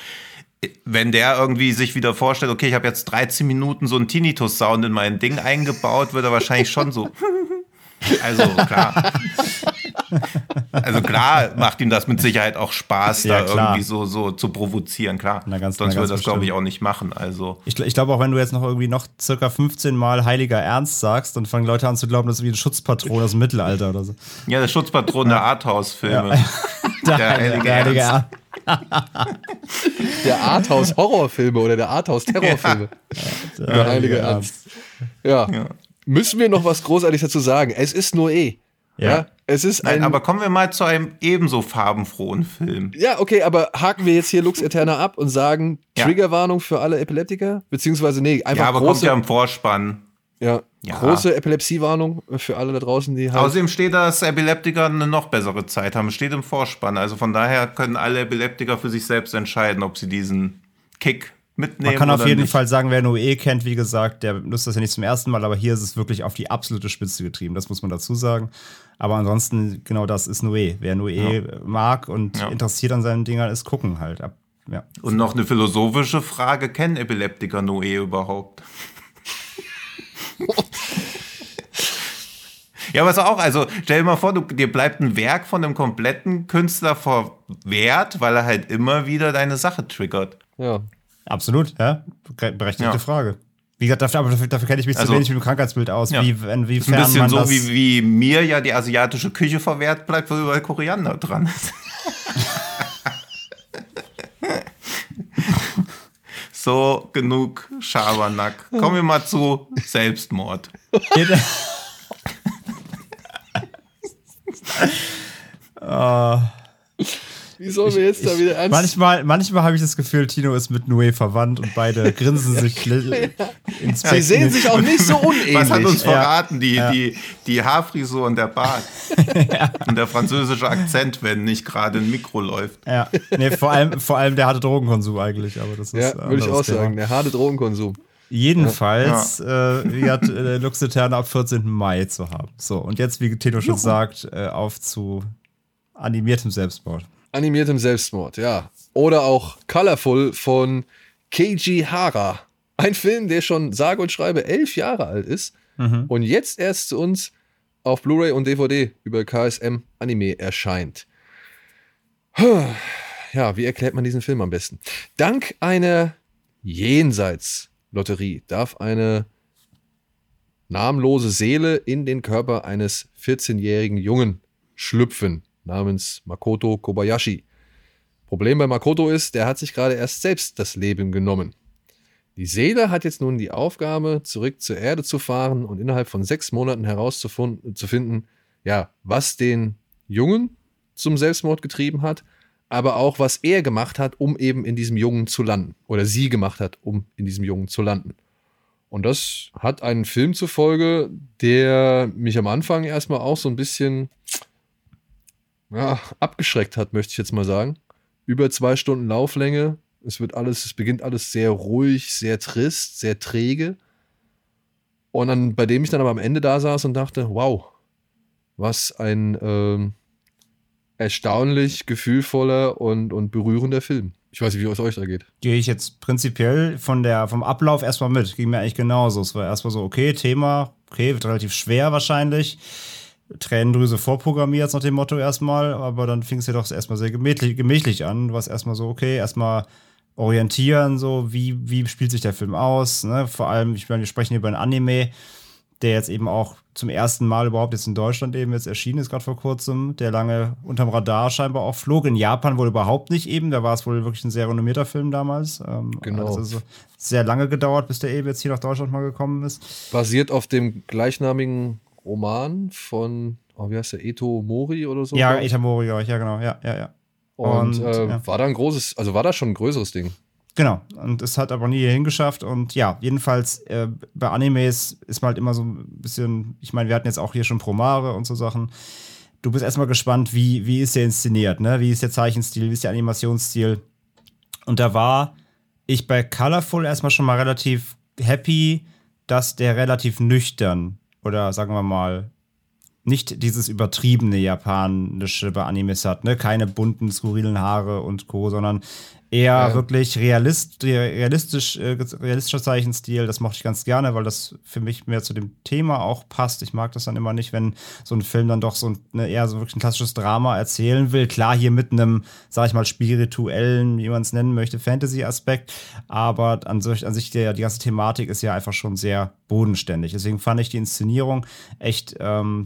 wenn der irgendwie sich wieder vorstellt, okay, ich habe jetzt 13 Minuten so einen Tinnitus-Sound in mein Ding eingebaut, wird er wahrscheinlich schon so. <laughs> Also klar. Also klar macht ihm das mit Sicherheit auch Spaß, ja, da klar. irgendwie so, so zu provozieren, klar. Na, ganz, Sonst würde das, glaube ich, auch nicht machen. Also. Ich, ich glaube auch, wenn du jetzt noch irgendwie noch circa 15 Mal heiliger Ernst sagst, dann fangen Leute an zu glauben, das ist wie ein Schutzpatron aus dem Mittelalter oder so. Ja, der Schutzpatron der Arthouse-Filme. Ja. <laughs> der, der heilige Ernst. Ernst <laughs> der Arthouse-Horrorfilme oder der Arthouse-Terrorfilme. Ja, der, heilige Ernst. Ja. ja. Müssen wir noch was Großartiges dazu sagen? Es ist nur eh. Ja. ja. Es ist Nein, ein. aber kommen wir mal zu einem ebenso farbenfrohen Film. Ja, okay, aber haken wir jetzt hier Lux Eterna ab und sagen Triggerwarnung für alle Epileptiker? Beziehungsweise, nee, einfach. Ja, aber große, kommt ja im Vorspann. Ja, ja. große Epilepsiewarnung für alle da draußen, die halt. Außerdem steht da, dass Epileptiker eine noch bessere Zeit haben. Steht im Vorspann. Also von daher können alle Epileptiker für sich selbst entscheiden, ob sie diesen Kick mitnehmen. Man kann auf jeden nicht. Fall sagen, wer Noé kennt, wie gesagt, der nutzt das ja nicht zum ersten Mal, aber hier ist es wirklich auf die absolute Spitze getrieben. Das muss man dazu sagen. Aber ansonsten, genau das ist Noé. Wer Noé ja. mag und ja. interessiert an seinen Dingern ist, gucken halt. Ja. Und noch eine philosophische Frage: Kennen Epileptiker Noé überhaupt? Ja, was auch, also stell dir mal vor, du, dir bleibt ein Werk von einem kompletten Künstler verwehrt, weil er halt immer wieder deine Sache triggert. Ja. Absolut, ja. Berechtigte ja. Frage. Wie gesagt, dafür, dafür, dafür kenne ich mich also, zu wenig mit dem Krankheitsbild aus. Ja. Wie, inwiefern ein bisschen so, wie, wie mir ja die asiatische Küche verwehrt bleibt, weil überall Koriander dran ist. <laughs> so, genug Schabernack. Kommen wir mal zu Selbstmord. uh, Wie sollen wir jetzt ich, da wieder ernst? Manchmal, manchmal habe ich das Gefühl, Tino ist mit Noé verwandt und beide grinsen sich <laughs> ins Sie sehen sich auch nicht so unähnlich. Was hat uns verraten? Die, ja. die, die Haarfrisur und der Bart. <laughs> ja. Und der französische Akzent, wenn nicht gerade ein Mikro läuft. Ja, nee, vor allem, vor allem der harte Drogenkonsum eigentlich. Aber das ist ja, würde ich auch Thema. sagen, der harte Drogenkonsum. Jedenfalls ja. äh, wird äh, Lux Eterna ab 14. Mai zu haben. So, und jetzt, wie Tino schon sagt, äh, auf zu animiertem Selbstmord. Animiertem Selbstmord, ja. Oder auch Colorful von Keiji Hara. Ein Film, der schon sage und schreibe elf Jahre alt ist mhm. und jetzt erst zu uns auf Blu-ray und DVD über KSM Anime erscheint. Ja, wie erklärt man diesen Film am besten? Dank einer Jenseits-Lotterie darf eine namenlose Seele in den Körper eines 14-jährigen Jungen schlüpfen namens Makoto Kobayashi. Problem bei Makoto ist, der hat sich gerade erst selbst das Leben genommen. Die Seele hat jetzt nun die Aufgabe, zurück zur Erde zu fahren und innerhalb von sechs Monaten herauszufinden, ja, was den Jungen zum Selbstmord getrieben hat, aber auch was er gemacht hat, um eben in diesem Jungen zu landen. Oder sie gemacht hat, um in diesem Jungen zu landen. Und das hat einen Film zur Folge, der mich am Anfang erstmal auch so ein bisschen ja, abgeschreckt hat, möchte ich jetzt mal sagen. Über zwei Stunden Lauflänge. Es wird alles, es beginnt alles sehr ruhig, sehr trist, sehr träge. Und dann, bei dem ich dann aber am Ende da saß und dachte, wow, was ein ähm, erstaunlich gefühlvoller und, und berührender Film. Ich weiß nicht, wie es euch da geht. Gehe ich jetzt prinzipiell von der, vom Ablauf erstmal mit. Ging mir eigentlich genauso. Es war erstmal so, okay, Thema, okay, wird relativ schwer wahrscheinlich. Tränendrüse vorprogrammiert, nach dem Motto erstmal, aber dann fing es ja doch erstmal sehr gemächlich, gemächlich an. Du warst erstmal so, okay, erstmal orientieren, so, wie, wie spielt sich der Film aus, ne? Vor allem, ich meine, wir sprechen hier über einen Anime, der jetzt eben auch zum ersten Mal überhaupt jetzt in Deutschland eben jetzt erschienen ist, gerade vor kurzem, der lange unterm Radar scheinbar auch flog. In Japan wohl überhaupt nicht eben, da war es wohl wirklich ein sehr renommierter Film damals. Ähm, genau. Also so sehr lange gedauert, bis der eben jetzt hier nach Deutschland mal gekommen ist. Basiert auf dem gleichnamigen Roman von, oh, wie heißt der, Eto Mori oder so? Ja, Eto Mori, ja, genau, ja, ja, ja. Und, und äh, ja. war da ein großes, also war da schon ein größeres Ding? Genau, und es hat aber nie hier hingeschafft. Und ja, jedenfalls äh, bei Animes ist man halt immer so ein bisschen, ich meine, wir hatten jetzt auch hier schon Promare und so Sachen. Du bist erstmal gespannt, wie, wie ist der inszeniert, ne? Wie ist der Zeichenstil, wie ist der Animationsstil? Und da war ich bei Colorful erstmal schon mal relativ happy, dass der relativ nüchtern oder sagen wir mal, nicht dieses übertriebene japanische bei Animes hat, ne? Keine bunten, skurrilen Haare und Co., sondern eher ja. wirklich realist, realistisch, äh, realistischer Zeichenstil. Das mochte ich ganz gerne, weil das für mich mehr zu dem Thema auch passt. Ich mag das dann immer nicht, wenn so ein Film dann doch so ein, ne, eher so wirklich ein klassisches Drama erzählen will. Klar, hier mit einem, sag ich mal, spirituellen, wie man es nennen möchte, Fantasy-Aspekt. Aber an sich, an sich der, die ganze Thematik ist ja einfach schon sehr bodenständig. Deswegen fand ich die Inszenierung echt ähm,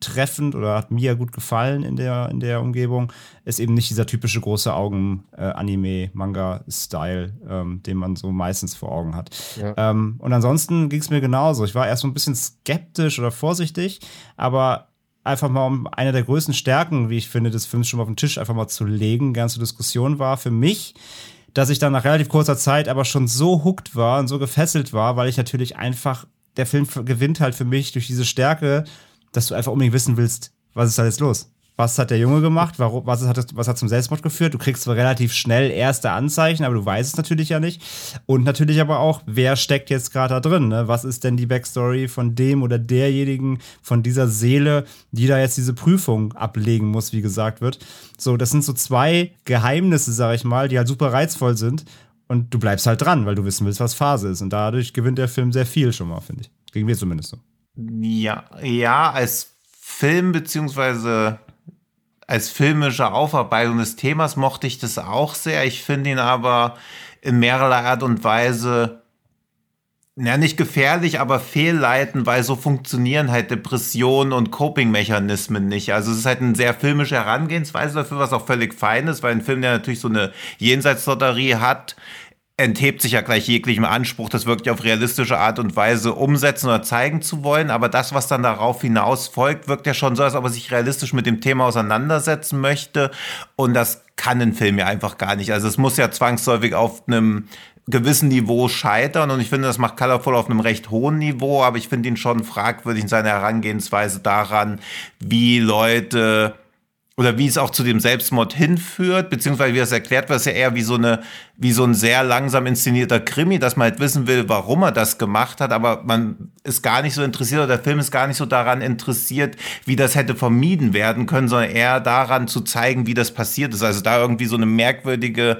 zutreffend oder hat mir gut gefallen in der, in der Umgebung. Ist eben nicht dieser typische große Augen-Anime-Manga-Style, äh, ähm, den man so meistens vor Augen hat. Ja. Ähm, und ansonsten ging es mir genauso. Ich war erst so ein bisschen skeptisch oder vorsichtig, aber einfach mal um eine der größten Stärken, wie ich finde, des Films schon mal auf den Tisch einfach mal zu legen, ganz zur Diskussion war für mich, dass ich dann nach relativ kurzer Zeit aber schon so hooked war und so gefesselt war, weil ich natürlich einfach, der Film gewinnt halt für mich durch diese Stärke, dass du einfach unbedingt wissen willst, was ist da jetzt los? was hat der Junge gemacht, warum, was, hat, was hat zum Selbstmord geführt. Du kriegst zwar relativ schnell erste Anzeichen, aber du weißt es natürlich ja nicht. Und natürlich aber auch, wer steckt jetzt gerade da drin? Ne? Was ist denn die Backstory von dem oder derjenigen, von dieser Seele, die da jetzt diese Prüfung ablegen muss, wie gesagt wird. So, das sind so zwei Geheimnisse, sag ich mal, die halt super reizvoll sind. Und du bleibst halt dran, weil du wissen willst, was Phase ist. Und dadurch gewinnt der Film sehr viel schon mal, finde ich. Gegen mir zumindest so. Ja, ja, als Film beziehungsweise als filmische Aufarbeitung des Themas mochte ich das auch sehr. Ich finde ihn aber in mehrerlei Art und Weise ja, nicht gefährlich, aber fehlleitend, weil so funktionieren halt Depressionen und Coping-Mechanismen nicht. Also es ist halt eine sehr filmische Herangehensweise dafür, was auch völlig fein ist, weil ein Film, der natürlich so eine Jenseitslotterie hat, enthebt sich ja gleich jeglichem Anspruch, das wirklich auf realistische Art und Weise umsetzen oder zeigen zu wollen. Aber das, was dann darauf hinaus folgt, wirkt ja schon so, als ob er sich realistisch mit dem Thema auseinandersetzen möchte. Und das kann ein Film ja einfach gar nicht. Also es muss ja zwangsläufig auf einem gewissen Niveau scheitern und ich finde, das macht Colorful auf einem recht hohen Niveau, aber ich finde ihn schon fragwürdig in seiner Herangehensweise daran, wie Leute oder wie es auch zu dem Selbstmord hinführt, beziehungsweise wie es erklärt ist ja eher wie so eine, wie so ein sehr langsam inszenierter Krimi, dass man halt wissen will, warum er das gemacht hat, aber man ist gar nicht so interessiert oder der Film ist gar nicht so daran interessiert, wie das hätte vermieden werden können, sondern eher daran zu zeigen, wie das passiert ist. Also da irgendwie so eine merkwürdige,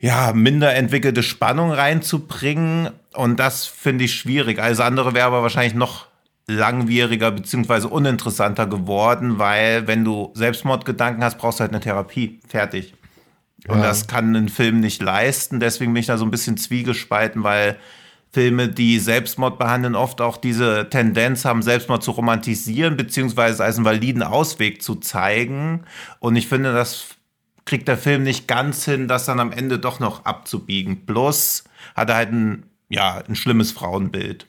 ja, minder entwickelte Spannung reinzubringen und das finde ich schwierig. Alles andere wäre aber wahrscheinlich noch langwieriger beziehungsweise uninteressanter geworden, weil wenn du Selbstmordgedanken hast, brauchst du halt eine Therapie. Fertig. Und ja. das kann ein Film nicht leisten. Deswegen bin ich da so ein bisschen zwiegespalten, weil Filme, die Selbstmord behandeln, oft auch diese Tendenz haben, Selbstmord zu romantisieren, beziehungsweise als einen validen Ausweg zu zeigen. Und ich finde, das kriegt der Film nicht ganz hin, das dann am Ende doch noch abzubiegen. Plus hat er halt ein, ja, ein schlimmes Frauenbild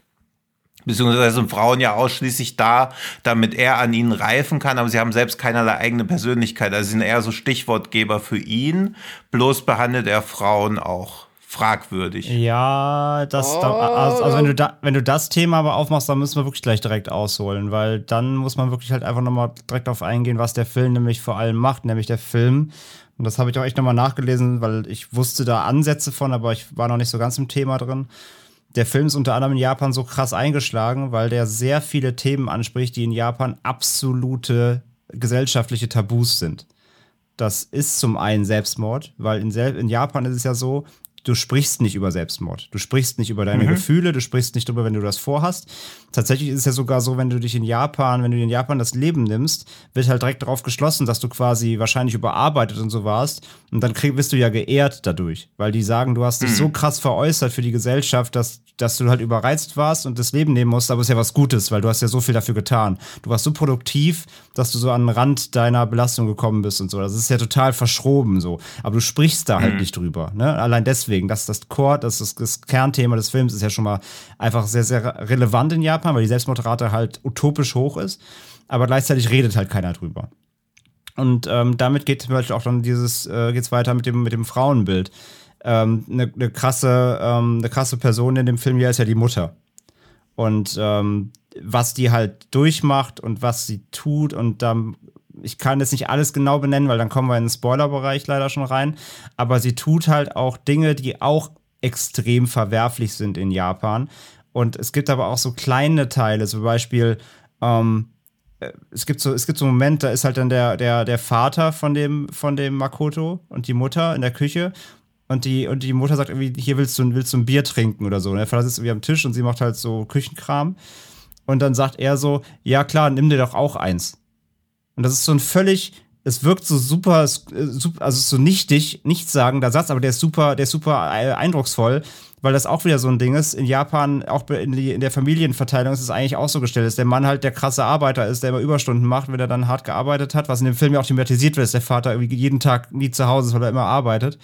beziehungsweise sind Frauen ja ausschließlich da, damit er an ihnen reifen kann, aber sie haben selbst keinerlei eigene Persönlichkeit. Also sind eher so Stichwortgeber für ihn, bloß behandelt er Frauen auch fragwürdig. Ja, das, oh. da, also, also, wenn du da, wenn du das Thema aber aufmachst, dann müssen wir wirklich gleich direkt ausholen, weil dann muss man wirklich halt einfach nochmal direkt darauf eingehen, was der Film nämlich vor allem macht, nämlich der Film. Und das habe ich auch echt nochmal nachgelesen, weil ich wusste da Ansätze von, aber ich war noch nicht so ganz im Thema drin der Film ist unter anderem in Japan so krass eingeschlagen, weil der sehr viele Themen anspricht, die in Japan absolute gesellschaftliche Tabus sind. Das ist zum einen Selbstmord, weil in, in Japan ist es ja so, du sprichst nicht über Selbstmord. Du sprichst nicht über deine mhm. Gefühle, du sprichst nicht darüber, wenn du das vorhast. Tatsächlich ist es ja sogar so, wenn du dich in Japan, wenn du in Japan das Leben nimmst, wird halt direkt darauf geschlossen, dass du quasi wahrscheinlich überarbeitet und so warst. Und dann krieg, wirst du ja geehrt dadurch, weil die sagen, du hast dich mhm. so krass veräußert für die Gesellschaft, dass, dass du halt überreizt warst und das Leben nehmen musst, aber es ist ja was Gutes, weil du hast ja so viel dafür getan. Du warst so produktiv, dass du so an den Rand deiner Belastung gekommen bist und so. Das ist ja total verschroben so. Aber du sprichst da halt mhm. nicht drüber. Ne? Allein deswegen, das ist das Core, das ist das Kernthema des Films, ist ja schon mal einfach sehr, sehr relevant in Japan, weil die Selbstmordrate halt utopisch hoch ist. Aber gleichzeitig redet halt keiner drüber. Und ähm, damit geht zum Beispiel auch dann dieses, äh, geht's weiter mit dem, mit dem Frauenbild ähm, eine, eine, krasse, ähm, eine krasse Person in dem Film hier ist ja die Mutter. Und ähm, was die halt durchmacht und was sie tut und dann, ich kann jetzt nicht alles genau benennen, weil dann kommen wir in den Spoilerbereich leider schon rein, aber sie tut halt auch Dinge, die auch extrem verwerflich sind in Japan. Und es gibt aber auch so kleine Teile, zum Beispiel, ähm, äh, es gibt so, es gibt so einen Moment, da ist halt dann der, der, der Vater von dem, von dem Makoto und die Mutter in der Küche und die, und die Mutter sagt irgendwie, hier willst du, willst du ein Bier trinken oder so. Und der Vater sitzt irgendwie am Tisch und sie macht halt so Küchenkram. Und dann sagt er so, ja klar, nimm dir doch auch eins. Und das ist so ein völlig, es wirkt so super, äh, also so nichtig, nichtssagender Satz, aber der ist super, der ist super eindrucksvoll, weil das auch wieder so ein Ding ist. In Japan, auch in der Familienverteilung ist es eigentlich auch so gestellt, dass der Mann halt der krasse Arbeiter ist, der immer Überstunden macht, wenn er dann hart gearbeitet hat, was in dem Film ja auch thematisiert wird, dass der Vater irgendwie jeden Tag nie zu Hause ist, weil er immer arbeitet.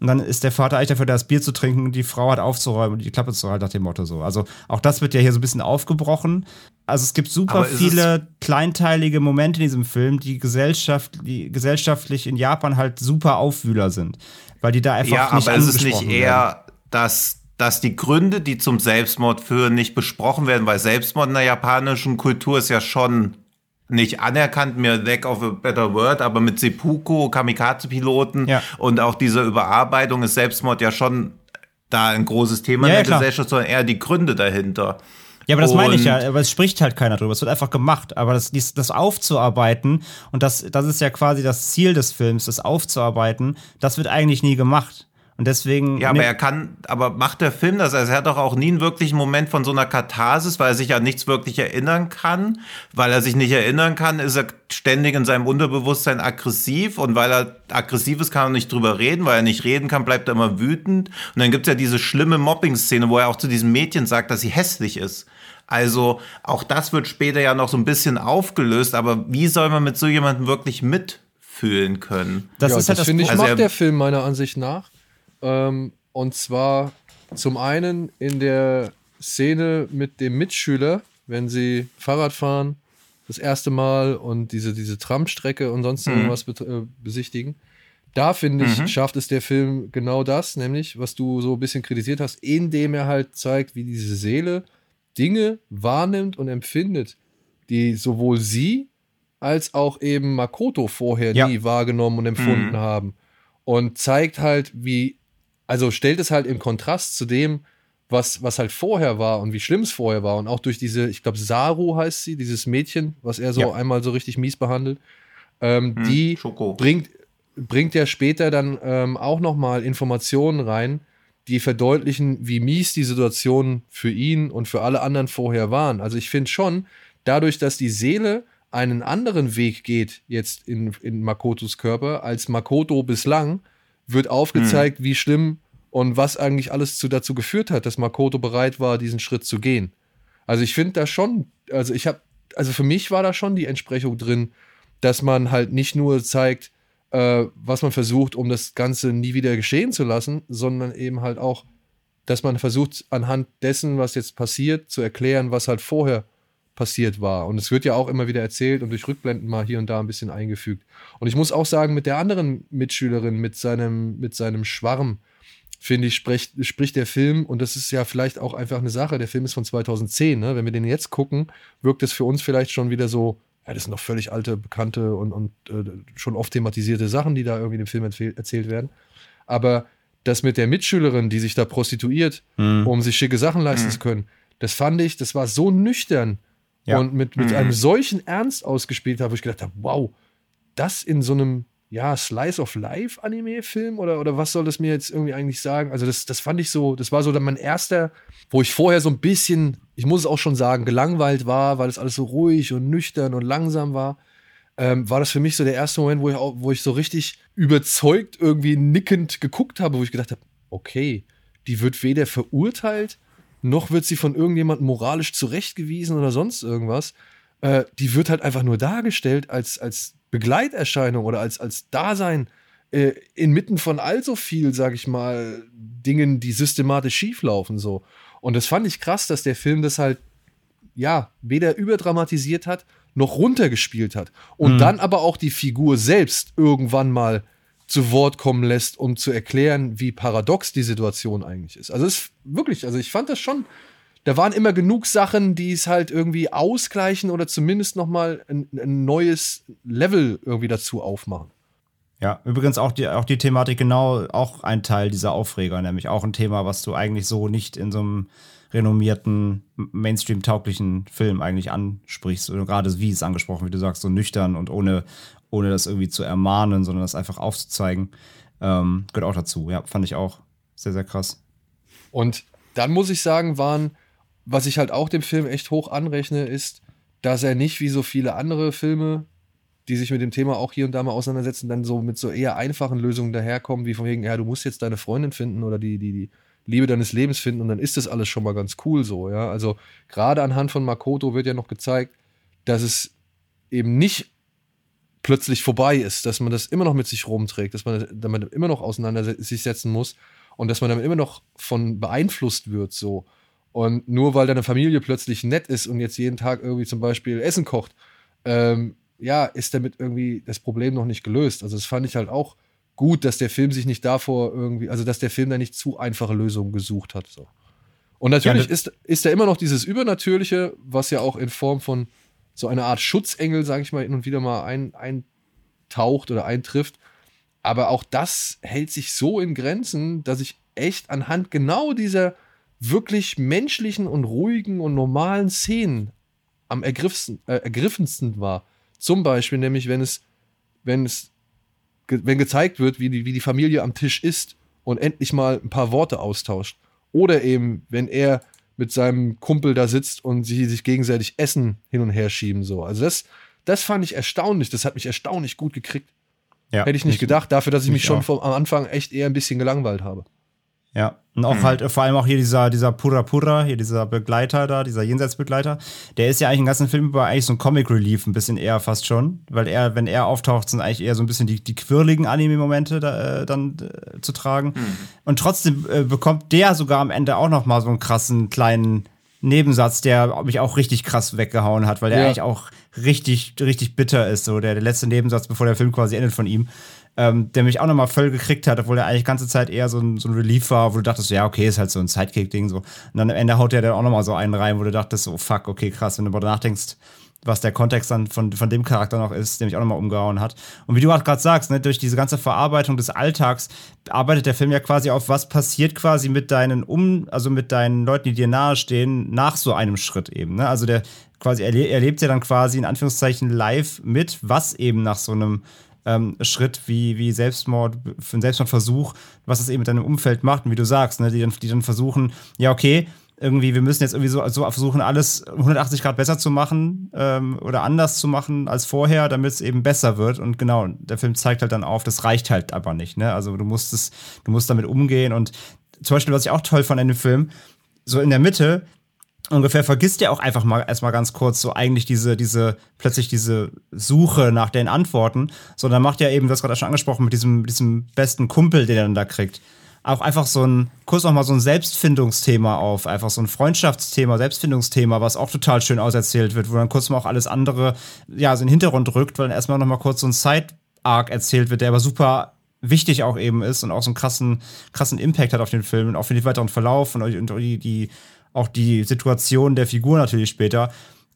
Und dann ist der Vater eigentlich dafür, das Bier zu trinken und die Frau hat aufzuräumen und die Klappe zu halten nach dem Motto so. Also auch das wird ja hier so ein bisschen aufgebrochen. Also es gibt super viele kleinteilige Momente in diesem Film, die, Gesellschaft, die gesellschaftlich in Japan halt super Aufwühler sind. Weil die da einfach ja, nicht aber ist es nicht eher, dass dass die Gründe, die zum Selbstmord führen, nicht besprochen werden, weil Selbstmord in der japanischen Kultur ist ja schon nicht anerkannt, mir lack of a better word, aber mit Seppuku, Kamikaze-Piloten ja. und auch diese Überarbeitung ist Selbstmord ja schon da ein großes Thema ja, in der ja, Gesellschaft, sondern eher die Gründe dahinter. Ja, aber das und meine ich ja, aber es spricht halt keiner drüber. Es wird einfach gemacht. Aber das, das aufzuarbeiten, und das, das ist ja quasi das Ziel des Films, das aufzuarbeiten, das wird eigentlich nie gemacht. Und deswegen. Ja, aber er kann, aber macht der Film das? Also er hat doch auch nie einen wirklichen Moment von so einer Katharsis, weil er sich an nichts wirklich erinnern kann. Weil er sich nicht erinnern kann, ist er ständig in seinem Unterbewusstsein aggressiv. Und weil er aggressiv ist, kann er nicht drüber reden. Weil er nicht reden kann, bleibt er immer wütend. Und dann gibt's ja diese schlimme Mobbing-Szene, wo er auch zu diesem Mädchen sagt, dass sie hässlich ist. Also auch das wird später ja noch so ein bisschen aufgelöst. Aber wie soll man mit so jemandem wirklich mitfühlen können? Das ja, ist halt das finde ich, also macht der Film meiner Ansicht nach. Ähm, Und zwar zum einen in der Szene mit dem Mitschüler, wenn sie Fahrrad fahren, das erste Mal und diese, diese Tramstrecke und sonst mhm. irgendwas äh, besichtigen. Da finde ich, mhm. schafft es der Film genau das, nämlich, was du so ein bisschen kritisiert hast, indem er halt zeigt, wie diese Seele Dinge wahrnimmt und empfindet, die sowohl sie als auch eben Makoto vorher ja. nie wahrgenommen und empfunden mhm. haben. Und zeigt halt, wie, also stellt es halt im Kontrast zu dem, was, was halt vorher war und wie schlimm es vorher war. Und auch durch diese, ich glaube, Saru heißt sie, dieses Mädchen, was er so ja. einmal so richtig mies behandelt, ähm, mhm. die Schoko. bringt, bringt ja später dann ähm, auch nochmal Informationen rein, die verdeutlichen, wie mies die Situation für ihn und für alle anderen vorher waren. Also ich finde schon, dadurch, dass die Seele einen anderen Weg geht jetzt in, in Makotos Körper als Makoto bislang, wird aufgezeigt, hm. wie schlimm und was eigentlich alles zu, dazu geführt hat, dass Makoto bereit war, diesen Schritt zu gehen. Also ich finde da schon, also ich habe, also für mich war da schon die Entsprechung drin, dass man halt nicht nur zeigt, äh, was man versucht, um das Ganze nie wieder geschehen zu lassen, sondern eben halt auch, dass man versucht, anhand dessen, was jetzt passiert, zu erklären, was halt vorher passiert war. Und es wird ja auch immer wieder erzählt und durch Rückblenden mal hier und da ein bisschen eingefügt. Und ich muss auch sagen, mit der anderen Mitschülerin, mit seinem, mit seinem Schwarm, finde ich, spricht, spricht der Film, und das ist ja vielleicht auch einfach eine Sache, der Film ist von 2010, ne? wenn wir den jetzt gucken, wirkt es für uns vielleicht schon wieder so, ja, das sind doch völlig alte, bekannte und, und äh, schon oft thematisierte Sachen, die da irgendwie im Film erzählt werden. Aber das mit der Mitschülerin, die sich da prostituiert, mhm. um sich schicke Sachen leisten mhm. zu können, das fand ich, das war so nüchtern ja. und mit, mit mhm. einem solchen Ernst ausgespielt habe, wo ich gedacht habe, wow, das in so einem ja, Slice of Life Anime-Film oder, oder was soll das mir jetzt irgendwie eigentlich sagen? Also, das, das fand ich so, das war so dann mein erster, wo ich vorher so ein bisschen, ich muss es auch schon sagen, gelangweilt war, weil es alles so ruhig und nüchtern und langsam war. Ähm, war das für mich so der erste Moment, wo ich, auch, wo ich so richtig überzeugt irgendwie nickend geguckt habe, wo ich gedacht habe, okay, die wird weder verurteilt, noch wird sie von irgendjemandem moralisch zurechtgewiesen oder sonst irgendwas. Äh, die wird halt einfach nur dargestellt als, als Begleiterscheinung oder als, als Dasein äh, inmitten von all so viel, sag ich mal, Dingen, die systematisch schieflaufen so. Und das fand ich krass, dass der Film das halt, ja, weder überdramatisiert hat, noch runtergespielt hat. Und mhm. dann aber auch die Figur selbst irgendwann mal zu Wort kommen lässt, um zu erklären, wie paradox die Situation eigentlich ist. Also es ist wirklich, also ich fand das schon da waren immer genug Sachen, die es halt irgendwie ausgleichen oder zumindest noch mal ein, ein neues Level irgendwie dazu aufmachen. Ja, übrigens auch die, auch die Thematik genau auch ein Teil dieser Aufreger, nämlich auch ein Thema, was du eigentlich so nicht in so einem renommierten, Mainstream-tauglichen Film eigentlich ansprichst. Oder gerade wie es angesprochen, wie du sagst, so nüchtern und ohne, ohne das irgendwie zu ermahnen, sondern das einfach aufzuzeigen. Ähm, gehört auch dazu. Ja, fand ich auch sehr, sehr krass. Und dann muss ich sagen, waren was ich halt auch dem Film echt hoch anrechne, ist, dass er nicht wie so viele andere Filme, die sich mit dem Thema auch hier und da mal auseinandersetzen, dann so mit so eher einfachen Lösungen daherkommen, wie von wegen, ja, du musst jetzt deine Freundin finden oder die, die, die Liebe deines Lebens finden und dann ist das alles schon mal ganz cool so, ja. Also gerade anhand von Makoto wird ja noch gezeigt, dass es eben nicht plötzlich vorbei ist, dass man das immer noch mit sich rumträgt, dass man damit immer noch auseinander sich setzen muss und dass man damit immer noch von beeinflusst wird, so. Und nur weil deine Familie plötzlich nett ist und jetzt jeden Tag irgendwie zum Beispiel Essen kocht, ähm, ja, ist damit irgendwie das Problem noch nicht gelöst. Also das fand ich halt auch gut, dass der Film sich nicht davor irgendwie, also dass der Film da nicht zu einfache Lösungen gesucht hat. So. Und natürlich ja, ist, ist da immer noch dieses Übernatürliche, was ja auch in Form von so einer Art Schutzengel, sage ich mal, hin und wieder mal ein, eintaucht oder eintrifft. Aber auch das hält sich so in Grenzen, dass ich echt anhand genau dieser wirklich menschlichen und ruhigen und normalen Szenen am ergriffsten, äh, ergriffensten war. Zum Beispiel nämlich, wenn es, wenn es, wenn gezeigt wird, wie die, wie die Familie am Tisch ist und endlich mal ein paar Worte austauscht. Oder eben, wenn er mit seinem Kumpel da sitzt und sie sich gegenseitig Essen hin und her schieben. So. Also das, das fand ich erstaunlich. Das hat mich erstaunlich gut gekriegt. Ja, Hätte ich nicht gedacht, dafür, dass ich mich schon vom, am Anfang echt eher ein bisschen gelangweilt habe. Ja. Und auch mhm. halt vor allem auch hier dieser, dieser Pura Pura, hier dieser Begleiter da, dieser Jenseitsbegleiter, der ist ja eigentlich im ganzen Film über eigentlich so ein Comic Relief, ein bisschen eher fast schon. Weil er, wenn er auftaucht, sind eigentlich eher so ein bisschen die, die quirligen Anime-Momente da, äh, dann äh, zu tragen. Mhm. Und trotzdem äh, bekommt der sogar am Ende auch noch mal so einen krassen kleinen Nebensatz, der mich auch richtig krass weggehauen hat, weil der ja. eigentlich auch richtig, richtig bitter ist. So der, der letzte Nebensatz, bevor der Film quasi endet von ihm ähm, der mich auch nochmal voll gekriegt hat, obwohl er eigentlich die ganze Zeit eher so ein, so ein Relief war, wo du dachtest, ja, okay, ist halt so ein Sidekick-Ding so. Und dann am Ende haut er dann auch nochmal so einen rein, wo du dachtest, so, fuck, okay, krass, wenn du darüber nachdenkst, was der Kontext dann von, von dem Charakter noch ist, der mich auch nochmal umgehauen hat. Und wie du gerade sagst, ne, durch diese ganze Verarbeitung des Alltags arbeitet der Film ja quasi auf, was passiert quasi mit deinen um, also mit deinen Leuten, die dir nahestehen, nach so einem Schritt eben. Ne? Also der quasi erle erlebt ja dann quasi in Anführungszeichen live mit, was eben nach so einem ähm, Schritt wie, wie Selbstmord, für einen Selbstmordversuch, was es eben mit deinem Umfeld macht und wie du sagst, ne, die, dann, die dann versuchen, ja, okay, irgendwie, wir müssen jetzt irgendwie so, so versuchen, alles 180 Grad besser zu machen ähm, oder anders zu machen als vorher, damit es eben besser wird. Und genau, der Film zeigt halt dann auf, das reicht halt aber nicht. Ne? Also du musst es, du musst damit umgehen. Und zum Beispiel, was ich auch toll fand in dem Film, so in der Mitte ungefähr vergisst er auch einfach mal erstmal ganz kurz so eigentlich diese, diese, plötzlich diese Suche nach den Antworten, sondern macht ja eben, du hast gerade schon angesprochen, mit diesem, diesem besten Kumpel, den er dann da kriegt. Auch einfach so ein, kurz noch mal so ein Selbstfindungsthema auf, einfach so ein Freundschaftsthema, Selbstfindungsthema, was auch total schön auserzählt wird, wo dann kurz mal auch alles andere, ja, so in den Hintergrund rückt, weil dann erstmal noch mal kurz so ein Side-Arc erzählt wird, der aber super wichtig auch eben ist und auch so einen krassen, krassen Impact hat auf den Film und auch für den weiteren Verlauf und, und die, die auch die Situation der Figur natürlich später.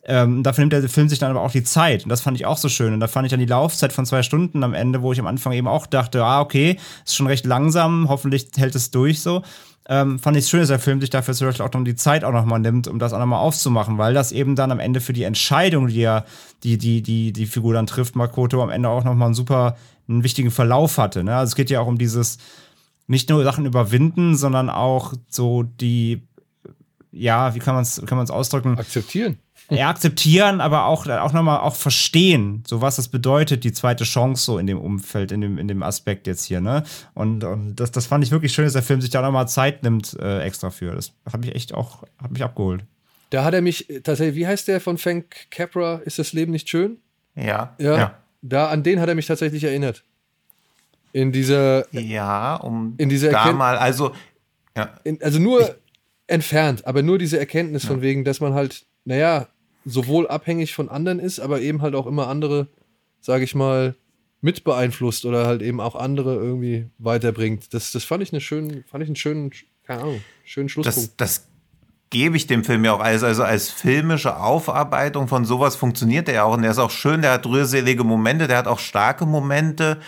Ähm, dafür nimmt der Film sich dann aber auch die Zeit. Und das fand ich auch so schön. Und da fand ich dann die Laufzeit von zwei Stunden am Ende, wo ich am Anfang eben auch dachte, ah, okay, ist schon recht langsam, hoffentlich hält es durch so. Ähm, fand ich es schön, dass der Film sich dafür zum Beispiel auch noch die Zeit auch nochmal nimmt, um das auch nochmal aufzumachen, weil das eben dann am Ende für die Entscheidung, die er, die, die, die, die Figur dann trifft, Makoto, am Ende auch nochmal einen super, einen wichtigen Verlauf hatte. Ne? Also es geht ja auch um dieses, nicht nur Sachen überwinden, sondern auch so die ja, wie kann man es kann man's ausdrücken? Akzeptieren. Ja, akzeptieren, aber auch, auch nochmal auch verstehen, so was das bedeutet, die zweite Chance so in dem Umfeld, in dem, in dem Aspekt jetzt hier, ne? Und, und das, das fand ich wirklich schön, dass der Film sich da nochmal Zeit nimmt äh, extra für. Das hat mich echt auch, hat mich abgeholt. Da hat er mich tatsächlich, wie heißt der von Frank Capra? Ist das Leben nicht schön? Ja. Ja. ja. Da, an den hat er mich tatsächlich erinnert. In dieser. Ja, um in dieser da mal, also. Ja. In, also nur entfernt, aber nur diese Erkenntnis ja. von wegen, dass man halt, naja, sowohl abhängig von anderen ist, aber eben halt auch immer andere, sage ich mal, mit beeinflusst oder halt eben auch andere irgendwie weiterbringt. Das, das fand ich eine schönen, fand ich einen schönen, keine Ahnung, schönen Schlusspunkt. Das, das gebe ich dem Film ja auch als, also als filmische Aufarbeitung von sowas funktioniert er ja auch und er ist auch schön, der hat rührselige Momente, der hat auch starke Momente,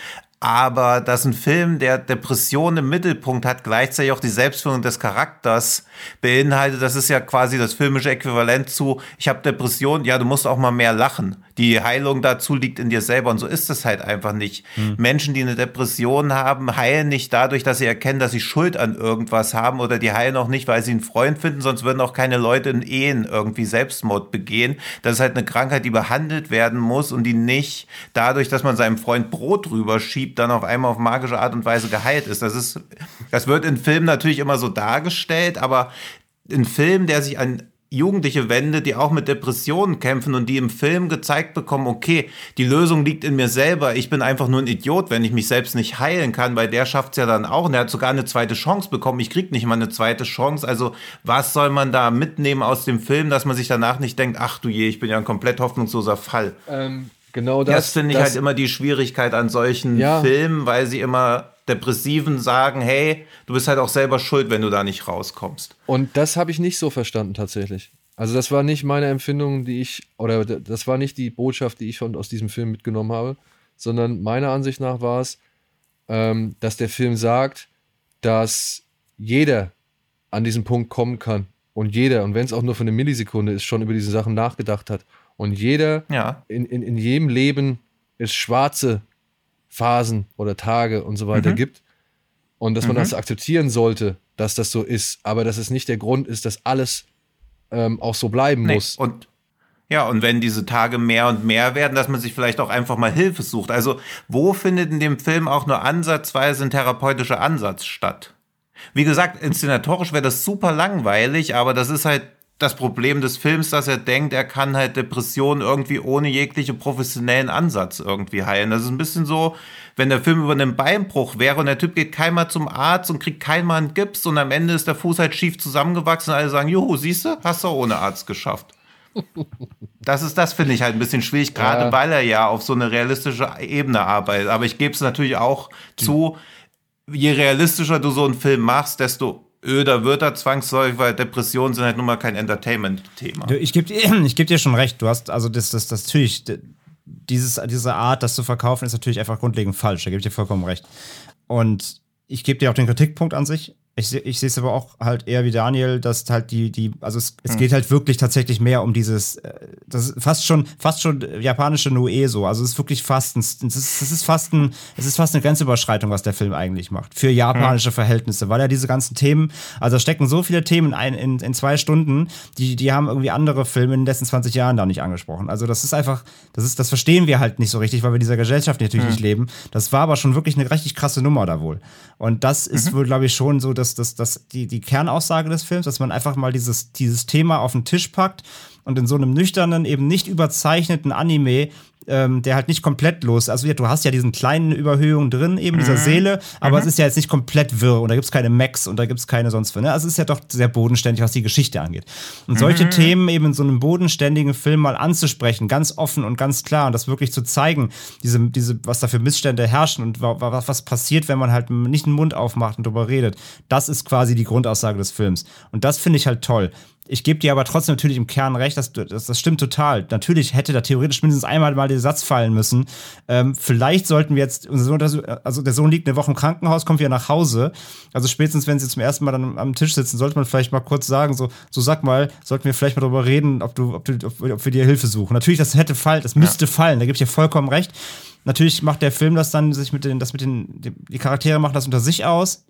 aber dass ein Film, der Depression im Mittelpunkt hat, gleichzeitig auch die Selbstführung des Charakters beinhaltet, das ist ja quasi das filmische Äquivalent zu, ich habe Depression, ja, du musst auch mal mehr lachen. Die Heilung dazu liegt in dir selber und so ist es halt einfach nicht. Hm. Menschen, die eine Depression haben, heilen nicht dadurch, dass sie erkennen, dass sie Schuld an irgendwas haben oder die heilen auch nicht, weil sie einen Freund finden, sonst würden auch keine Leute in Ehen irgendwie Selbstmord begehen. Das ist halt eine Krankheit, die behandelt werden muss und die nicht dadurch, dass man seinem Freund Brot drüber schiebt, dann auf einmal auf magische Art und Weise geheilt ist. Das ist, das wird in Filmen natürlich immer so dargestellt, aber ein Film, der sich an Jugendliche wende, die auch mit Depressionen kämpfen und die im Film gezeigt bekommen, okay, die Lösung liegt in mir selber, ich bin einfach nur ein Idiot, wenn ich mich selbst nicht heilen kann, weil der schafft es ja dann auch und er hat sogar eine zweite Chance bekommen, ich krieg nicht mal eine zweite Chance, also was soll man da mitnehmen aus dem Film, dass man sich danach nicht denkt, ach du je, ich bin ja ein komplett hoffnungsloser Fall. Ähm, genau das. Das finde ich das, halt immer die Schwierigkeit an solchen ja. Filmen, weil sie immer Depressiven sagen, hey, du bist halt auch selber schuld, wenn du da nicht rauskommst. Und das habe ich nicht so verstanden tatsächlich. Also das war nicht meine Empfindung, die ich, oder das war nicht die Botschaft, die ich schon aus diesem Film mitgenommen habe, sondern meiner Ansicht nach war es, ähm, dass der Film sagt, dass jeder an diesen Punkt kommen kann. Und jeder, und wenn es auch nur für eine Millisekunde ist, schon über diese Sachen nachgedacht hat. Und jeder ja. in, in, in jedem Leben es schwarze Phasen oder Tage und so weiter mhm. gibt. Und dass man mhm. das akzeptieren sollte, dass das so ist, aber dass es nicht der Grund ist, dass alles ähm, auch so bleiben nee. muss. Und ja, und wenn diese Tage mehr und mehr werden, dass man sich vielleicht auch einfach mal Hilfe sucht. Also, wo findet in dem Film auch nur ansatzweise ein therapeutischer Ansatz statt? Wie gesagt, inszenatorisch wäre das super langweilig, aber das ist halt das Problem des Films, dass er denkt, er kann halt Depressionen irgendwie ohne jegliche professionellen Ansatz irgendwie heilen. Das ist ein bisschen so, wenn der Film über einen Beinbruch wäre und der Typ geht keinmal zum Arzt und kriegt keinmal einen Gips und am Ende ist der Fuß halt schief zusammengewachsen und alle sagen, juhu, siehst du, hast du ohne Arzt geschafft. <laughs> Das ist das, finde ich halt ein bisschen schwierig, gerade ja. weil er ja auf so eine realistische Ebene arbeitet. Aber ich gebe es natürlich auch zu, je realistischer du so einen Film machst, desto öder wird er zwangsläufig, weil Depressionen sind halt nun mal kein Entertainment-Thema. Ich gebe <clears throat> ich geb dir schon recht. Du hast, also das, das, das natürlich, dieses, diese Art, das zu verkaufen, ist natürlich einfach grundlegend falsch. Da gebe ich dir vollkommen recht. Und ich gebe dir auch den Kritikpunkt an sich. Ich, ich sehe es aber auch halt eher wie Daniel, dass halt die, die, also es, es hm. geht halt wirklich tatsächlich mehr um dieses, äh, das ist fast schon, fast schon japanische Noe so. Also es ist wirklich fast ein, es ist, es ist fast ein, es ist fast eine Grenzüberschreitung, was der Film eigentlich macht. Für japanische hm. Verhältnisse, weil er diese ganzen Themen, also da stecken so viele Themen ein, in, in zwei Stunden, die, die haben irgendwie andere Filme in den letzten 20 Jahren da nicht angesprochen. Also das ist einfach, das ist, das verstehen wir halt nicht so richtig, weil wir dieser Gesellschaft natürlich hm. nicht leben. Das war aber schon wirklich eine richtig krasse Nummer da wohl. Und das ist mhm. wohl, glaube ich, schon so, dass, dass, dass die, die Kernaussage des Films, dass man einfach mal dieses, dieses Thema auf den Tisch packt und in so einem nüchternen, eben nicht überzeichneten Anime ähm, der halt nicht komplett los. Also ja, du hast ja diesen kleinen Überhöhungen drin, eben dieser mhm. Seele, aber mhm. es ist ja jetzt nicht komplett wirr und da gibt es keine Max und da gibt es keine sonst was. Ne? Also es ist ja doch sehr bodenständig, was die Geschichte angeht. Und solche mhm. Themen eben in so einem bodenständigen Film mal anzusprechen, ganz offen und ganz klar und das wirklich zu zeigen, diese, diese, was da für Missstände herrschen und was, was passiert, wenn man halt nicht den Mund aufmacht und darüber redet. Das ist quasi die Grundaussage des Films. Und das finde ich halt toll. Ich gebe dir aber trotzdem natürlich im Kern recht, dass das, das stimmt total. Natürlich hätte da theoretisch mindestens einmal mal der Satz fallen müssen. Ähm, vielleicht sollten wir jetzt, unser Sohn, also der Sohn liegt eine Woche im Krankenhaus, kommt wieder nach Hause. Also spätestens, wenn sie zum ersten Mal dann am Tisch sitzen, sollte man vielleicht mal kurz sagen, so, so sag mal, sollten wir vielleicht mal darüber reden, ob du, ob, du, ob, ob wir dir Hilfe suchen. Natürlich, das hätte fallen, das müsste ja. fallen, da gebe ich dir vollkommen recht. Natürlich macht der Film das dann sich mit den, das mit den, die Charaktere machen das unter sich aus.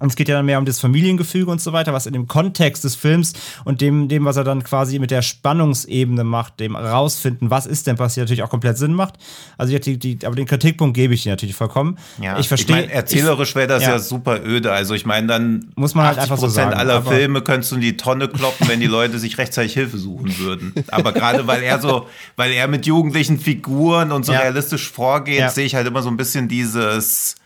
Und es geht ja dann mehr um das Familiengefüge und so weiter, was in dem Kontext des Films und dem, dem, was er dann quasi mit der Spannungsebene macht, dem rausfinden, was ist denn passiert, natürlich auch komplett Sinn macht. Also die, die, aber den Kritikpunkt gebe ich dir natürlich vollkommen. Ja, ich verstehe. Ich mein, erzählerisch wäre das ja. ja. super öde. Also ich meine, dann muss man halt einfach so sagen, aller Filme könntest du in die Tonne kloppen, wenn die Leute sich rechtzeitig Hilfe suchen würden. Aber gerade weil er so, weil er mit jugendlichen Figuren und so ja. realistisch vorgeht, sehe ich halt immer so ein bisschen dieses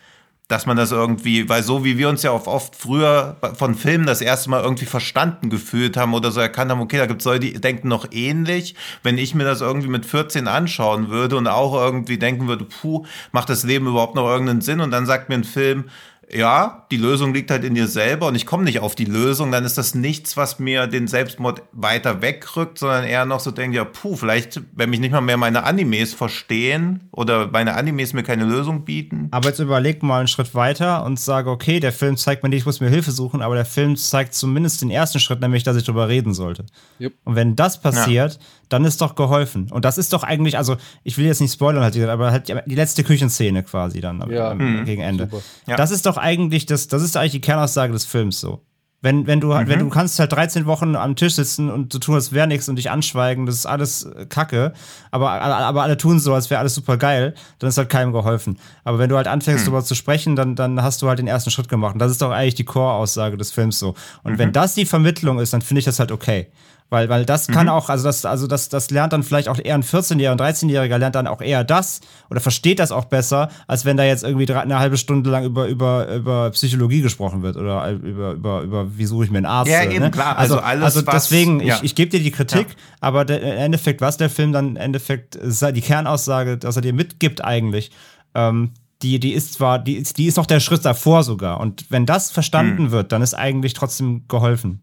dass man das irgendwie, weil so wie wir uns ja oft früher von Filmen das erste Mal irgendwie verstanden gefühlt haben oder so erkannt haben, okay, da gibt es Leute, die denken noch ähnlich. Wenn ich mir das irgendwie mit 14 anschauen würde und auch irgendwie denken würde, puh, macht das Leben überhaupt noch irgendeinen Sinn? Und dann sagt mir ein Film, ja, die Lösung liegt halt in dir selber und ich komme nicht auf die Lösung, dann ist das nichts, was mir den Selbstmord weiter wegrückt, sondern eher noch so denke, ja, puh, vielleicht, wenn mich nicht mal mehr meine Animes verstehen oder meine Animes mir keine Lösung bieten. Aber jetzt überleg mal einen Schritt weiter und sage, okay, der Film zeigt mir nicht, ich muss mir Hilfe suchen, aber der Film zeigt zumindest den ersten Schritt, nämlich, dass ich darüber reden sollte. Yep. Und wenn das passiert, ja. dann ist doch geholfen. Und das ist doch eigentlich, also, ich will jetzt nicht spoilern, halt, aber halt die letzte Küchenszene quasi dann ja. am, gegen Ende. Ja. Das ist doch eigentlich das, das ist eigentlich die Kernaussage des Films so. Wenn, wenn du, mhm. wenn du kannst halt 13 Wochen am Tisch sitzen und so tun, als wäre nichts und dich anschweigen, das ist alles äh, Kacke, aber, aber alle tun so, als wäre alles super geil, dann ist halt keinem geholfen. Aber wenn du halt anfängst, mhm. darüber zu sprechen, dann, dann hast du halt den ersten Schritt gemacht. Und das ist doch eigentlich die Core-Aussage des Films so. Und mhm. wenn das die Vermittlung ist, dann finde ich das halt okay. Weil, weil das kann mhm. auch, also das, also das, das lernt dann vielleicht auch eher ein 14-Jähriger, ein 13-Jähriger lernt dann auch eher das oder versteht das auch besser, als wenn da jetzt irgendwie drei, eine halbe Stunde lang über, über, über Psychologie gesprochen wird oder über, über, über wie suche ich mir einen Arzt. Ja, eben ne? klar. Also, also, alles, also deswegen, ja. ich, ich gebe dir die Kritik, ja. aber der, im Endeffekt, was der Film dann im Endeffekt, die Kernaussage, dass er dir mitgibt eigentlich, ähm, die, die ist zwar, die ist, die ist noch der Schritt davor sogar. Und wenn das verstanden hm. wird, dann ist eigentlich trotzdem geholfen.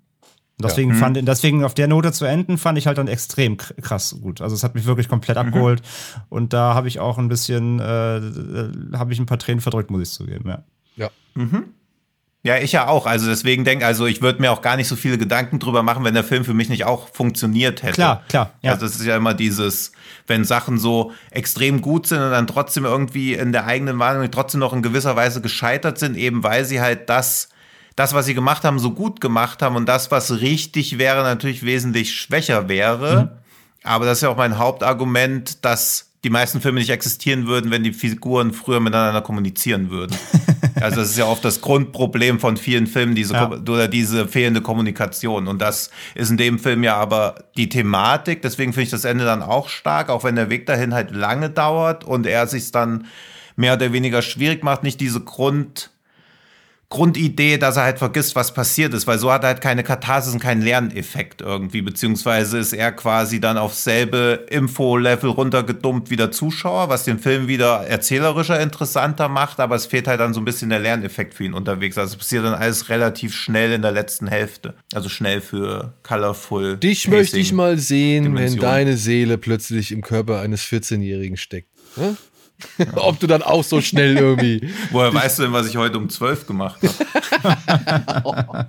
Deswegen ja. fand, deswegen auf der Note zu enden, fand ich halt dann extrem krass gut. Also es hat mich wirklich komplett mhm. abgeholt. Und da habe ich auch ein bisschen, äh, äh, habe ich ein paar Tränen verdrückt, muss ich zugeben, ja. Ja. Mhm. Ja, ich ja auch. Also deswegen denke, also ich würde mir auch gar nicht so viele Gedanken drüber machen, wenn der Film für mich nicht auch funktioniert hätte. Klar, klar. Ja. Also es ist ja immer dieses, wenn Sachen so extrem gut sind und dann trotzdem irgendwie in der eigenen Wahrnehmung trotzdem noch in gewisser Weise gescheitert sind, eben weil sie halt das das, was sie gemacht haben, so gut gemacht haben und das, was richtig wäre, natürlich wesentlich schwächer wäre. Mhm. Aber das ist ja auch mein Hauptargument, dass die meisten Filme nicht existieren würden, wenn die Figuren früher miteinander kommunizieren würden. <laughs> also das ist ja oft das Grundproblem von vielen Filmen, diese ja. oder diese fehlende Kommunikation. Und das ist in dem Film ja aber die Thematik. Deswegen finde ich das Ende dann auch stark, auch wenn der Weg dahin halt lange dauert und er sich dann mehr oder weniger schwierig macht, nicht diese Grund Grundidee, dass er halt vergisst, was passiert ist, weil so hat er halt keine Katharsis und keinen Lerneffekt irgendwie, beziehungsweise ist er quasi dann auf selbe Info-Level runtergedummt wie der Zuschauer, was den Film wieder erzählerischer interessanter macht, aber es fehlt halt dann so ein bisschen der Lerneffekt für ihn unterwegs. Also es passiert dann alles relativ schnell in der letzten Hälfte. Also schnell für Colorful. Dich möchte ich mal sehen, Dimension. wenn deine Seele plötzlich im Körper eines 14-Jährigen steckt. Hm? <laughs> Ob du dann auch so schnell irgendwie. <laughs> Woher weißt du denn, was ich heute um 12 gemacht habe?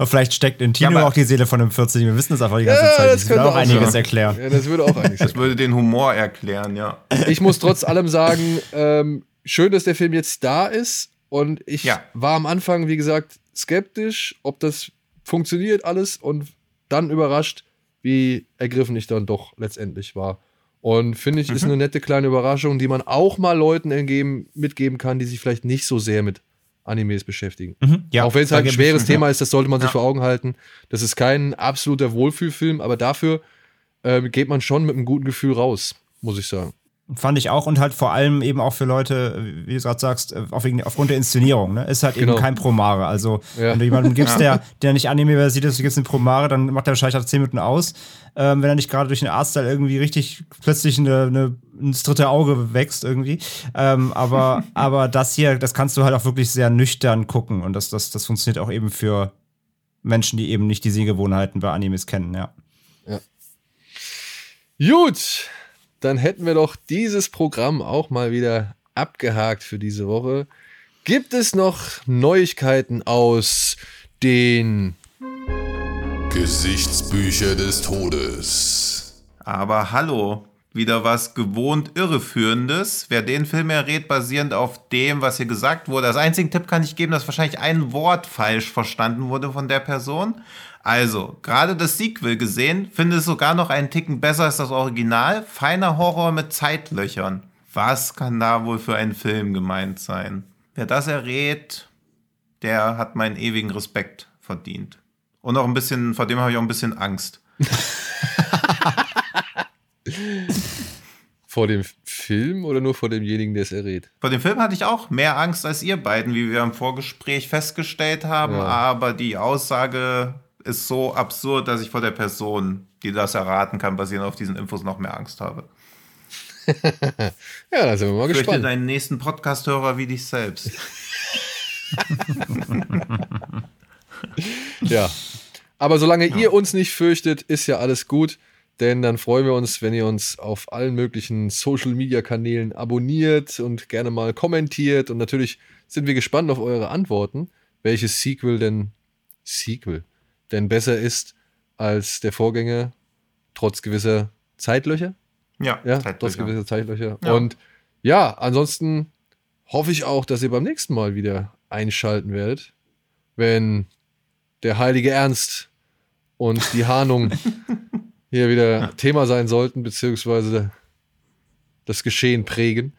<laughs> Vielleicht steckt in Tino ja, auch die Seele von einem 40. Wir wissen das einfach die ganze ja, Zeit. Das, das würde auch einiges sein. erklären. Ja, das würde auch einiges Das würde den Humor erklären, ja. Ich muss trotz allem sagen, ähm, schön, dass der Film jetzt da ist. Und ich ja. war am Anfang, wie gesagt, skeptisch, ob das funktioniert alles und dann überrascht, wie ergriffen ich dann doch letztendlich war. Und finde ich, mhm. ist eine nette kleine Überraschung, die man auch mal Leuten entgeben, mitgeben kann, die sich vielleicht nicht so sehr mit Animes beschäftigen. Mhm, ja, auch wenn es halt ein schweres ich, Thema ja. ist, das sollte man sich vor Augen halten. Das ist kein absoluter Wohlfühlfilm, aber dafür äh, geht man schon mit einem guten Gefühl raus, muss ich sagen. Fand ich auch und halt vor allem eben auch für Leute, wie du gerade sagst, äh, auf, aufgrund der Inszenierung. Ne? Ist halt genau. eben kein Promare. Also, ja. wenn du jemanden gibst, der, der nicht Anime sieht, du gibst eine Promare, dann macht der wahrscheinlich nach 10 Minuten aus. Ähm, wenn er nicht gerade durch den Arztteil irgendwie richtig plötzlich eine, eine, ins dritte Auge wächst irgendwie. Ähm, aber, <laughs> aber das hier, das kannst du halt auch wirklich sehr nüchtern gucken. Und das, das, das funktioniert auch eben für Menschen, die eben nicht die Sehgewohnheiten bei Animes kennen, ja. ja. Gut, dann hätten wir doch dieses Programm auch mal wieder abgehakt für diese Woche. Gibt es noch Neuigkeiten aus den Gesichtsbücher des Todes? Aber hallo, wieder was gewohnt Irreführendes. Wer den Film errät, basierend auf dem, was hier gesagt wurde. Als einzigen Tipp kann ich geben, dass wahrscheinlich ein Wort falsch verstanden wurde von der Person. Also, gerade das Sequel gesehen, finde es sogar noch einen Ticken besser als das Original. Feiner Horror mit Zeitlöchern. Was kann da wohl für ein Film gemeint sein? Wer das errät, der hat meinen ewigen Respekt verdient. Und auch ein bisschen, vor dem habe ich auch ein bisschen Angst. <laughs> vor dem Film oder nur vor demjenigen, der es errät? Vor dem Film hatte ich auch mehr Angst als ihr beiden, wie wir im Vorgespräch festgestellt haben. Ja. Aber die Aussage ist so absurd, dass ich vor der Person, die das erraten kann, basierend auf diesen Infos noch mehr Angst habe. <laughs> ja, da sind wir mal Fürchte gespannt. deinen nächsten Podcast-Hörer wie dich selbst. <laughs> ja. Aber solange ja. ihr uns nicht fürchtet, ist ja alles gut. Denn dann freuen wir uns, wenn ihr uns auf allen möglichen Social Media Kanälen abonniert und gerne mal kommentiert. Und natürlich sind wir gespannt auf eure Antworten, welches Sequel denn Sequel denn besser ist als der Vorgänger, trotz gewisser Zeitlöcher. Ja, ja Zeitlöcher. trotz gewisser Zeitlöcher. Ja. Und ja, ansonsten hoffe ich auch, dass ihr beim nächsten Mal wieder einschalten werdet, wenn der heilige Ernst und die Hahnung <laughs> hier wieder Thema sein sollten, beziehungsweise das Geschehen prägen.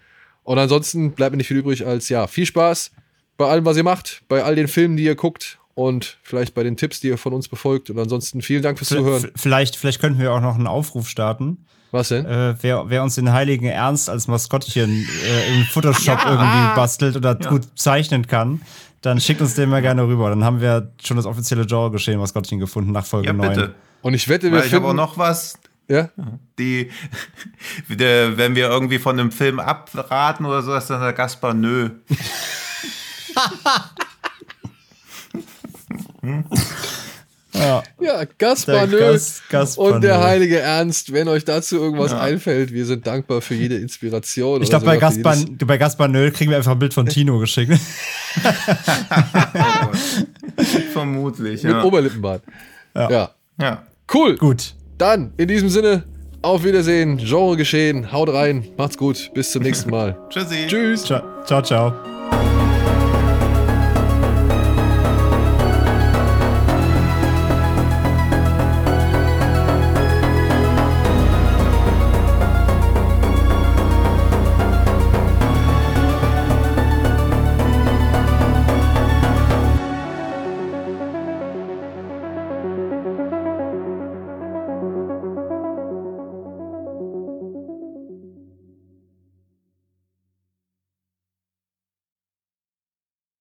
Und ansonsten bleibt mir nicht viel übrig als ja, viel Spaß bei allem, was ihr macht, bei all den Filmen, die ihr guckt und vielleicht bei den Tipps, die ihr von uns befolgt. Und ansonsten vielen Dank fürs Zuhören. Vielleicht, vielleicht könnten wir auch noch einen Aufruf starten. Was denn? Äh, wer, wer, uns den heiligen Ernst als Maskottchen äh, im Photoshop ja. irgendwie bastelt oder ja. gut zeichnen kann, dann schickt uns den mal gerne rüber. Dann haben wir schon das offizielle Genre-Geschehen Maskottchen gefunden nach Folge ja, 9. Bitte. Und ich wette, wir Weil ich habe auch noch was. Ja? Die, <laughs> wenn wir irgendwie von einem Film abraten oder so, ist dann der Gaspar Nö. <laughs> <laughs> Ja, ja Gaspar Gas, Gaspar und der heilige Ernst, wenn euch dazu irgendwas ja. einfällt, wir sind dankbar für jede Inspiration. Ich glaube, bei, Gaspar, bei Gaspar Nöll kriegen wir einfach ein Bild von Tino geschickt. <laughs> Vermutlich, ja. Mit Oberlippenbart. Ja. ja. ja. Cool. Gut. Dann, in diesem Sinne, auf Wiedersehen. Genre geschehen. Haut rein. Macht's gut. Bis zum nächsten Mal. <laughs> Tschüssi. Tschüss. Ciao, ciao. ciao.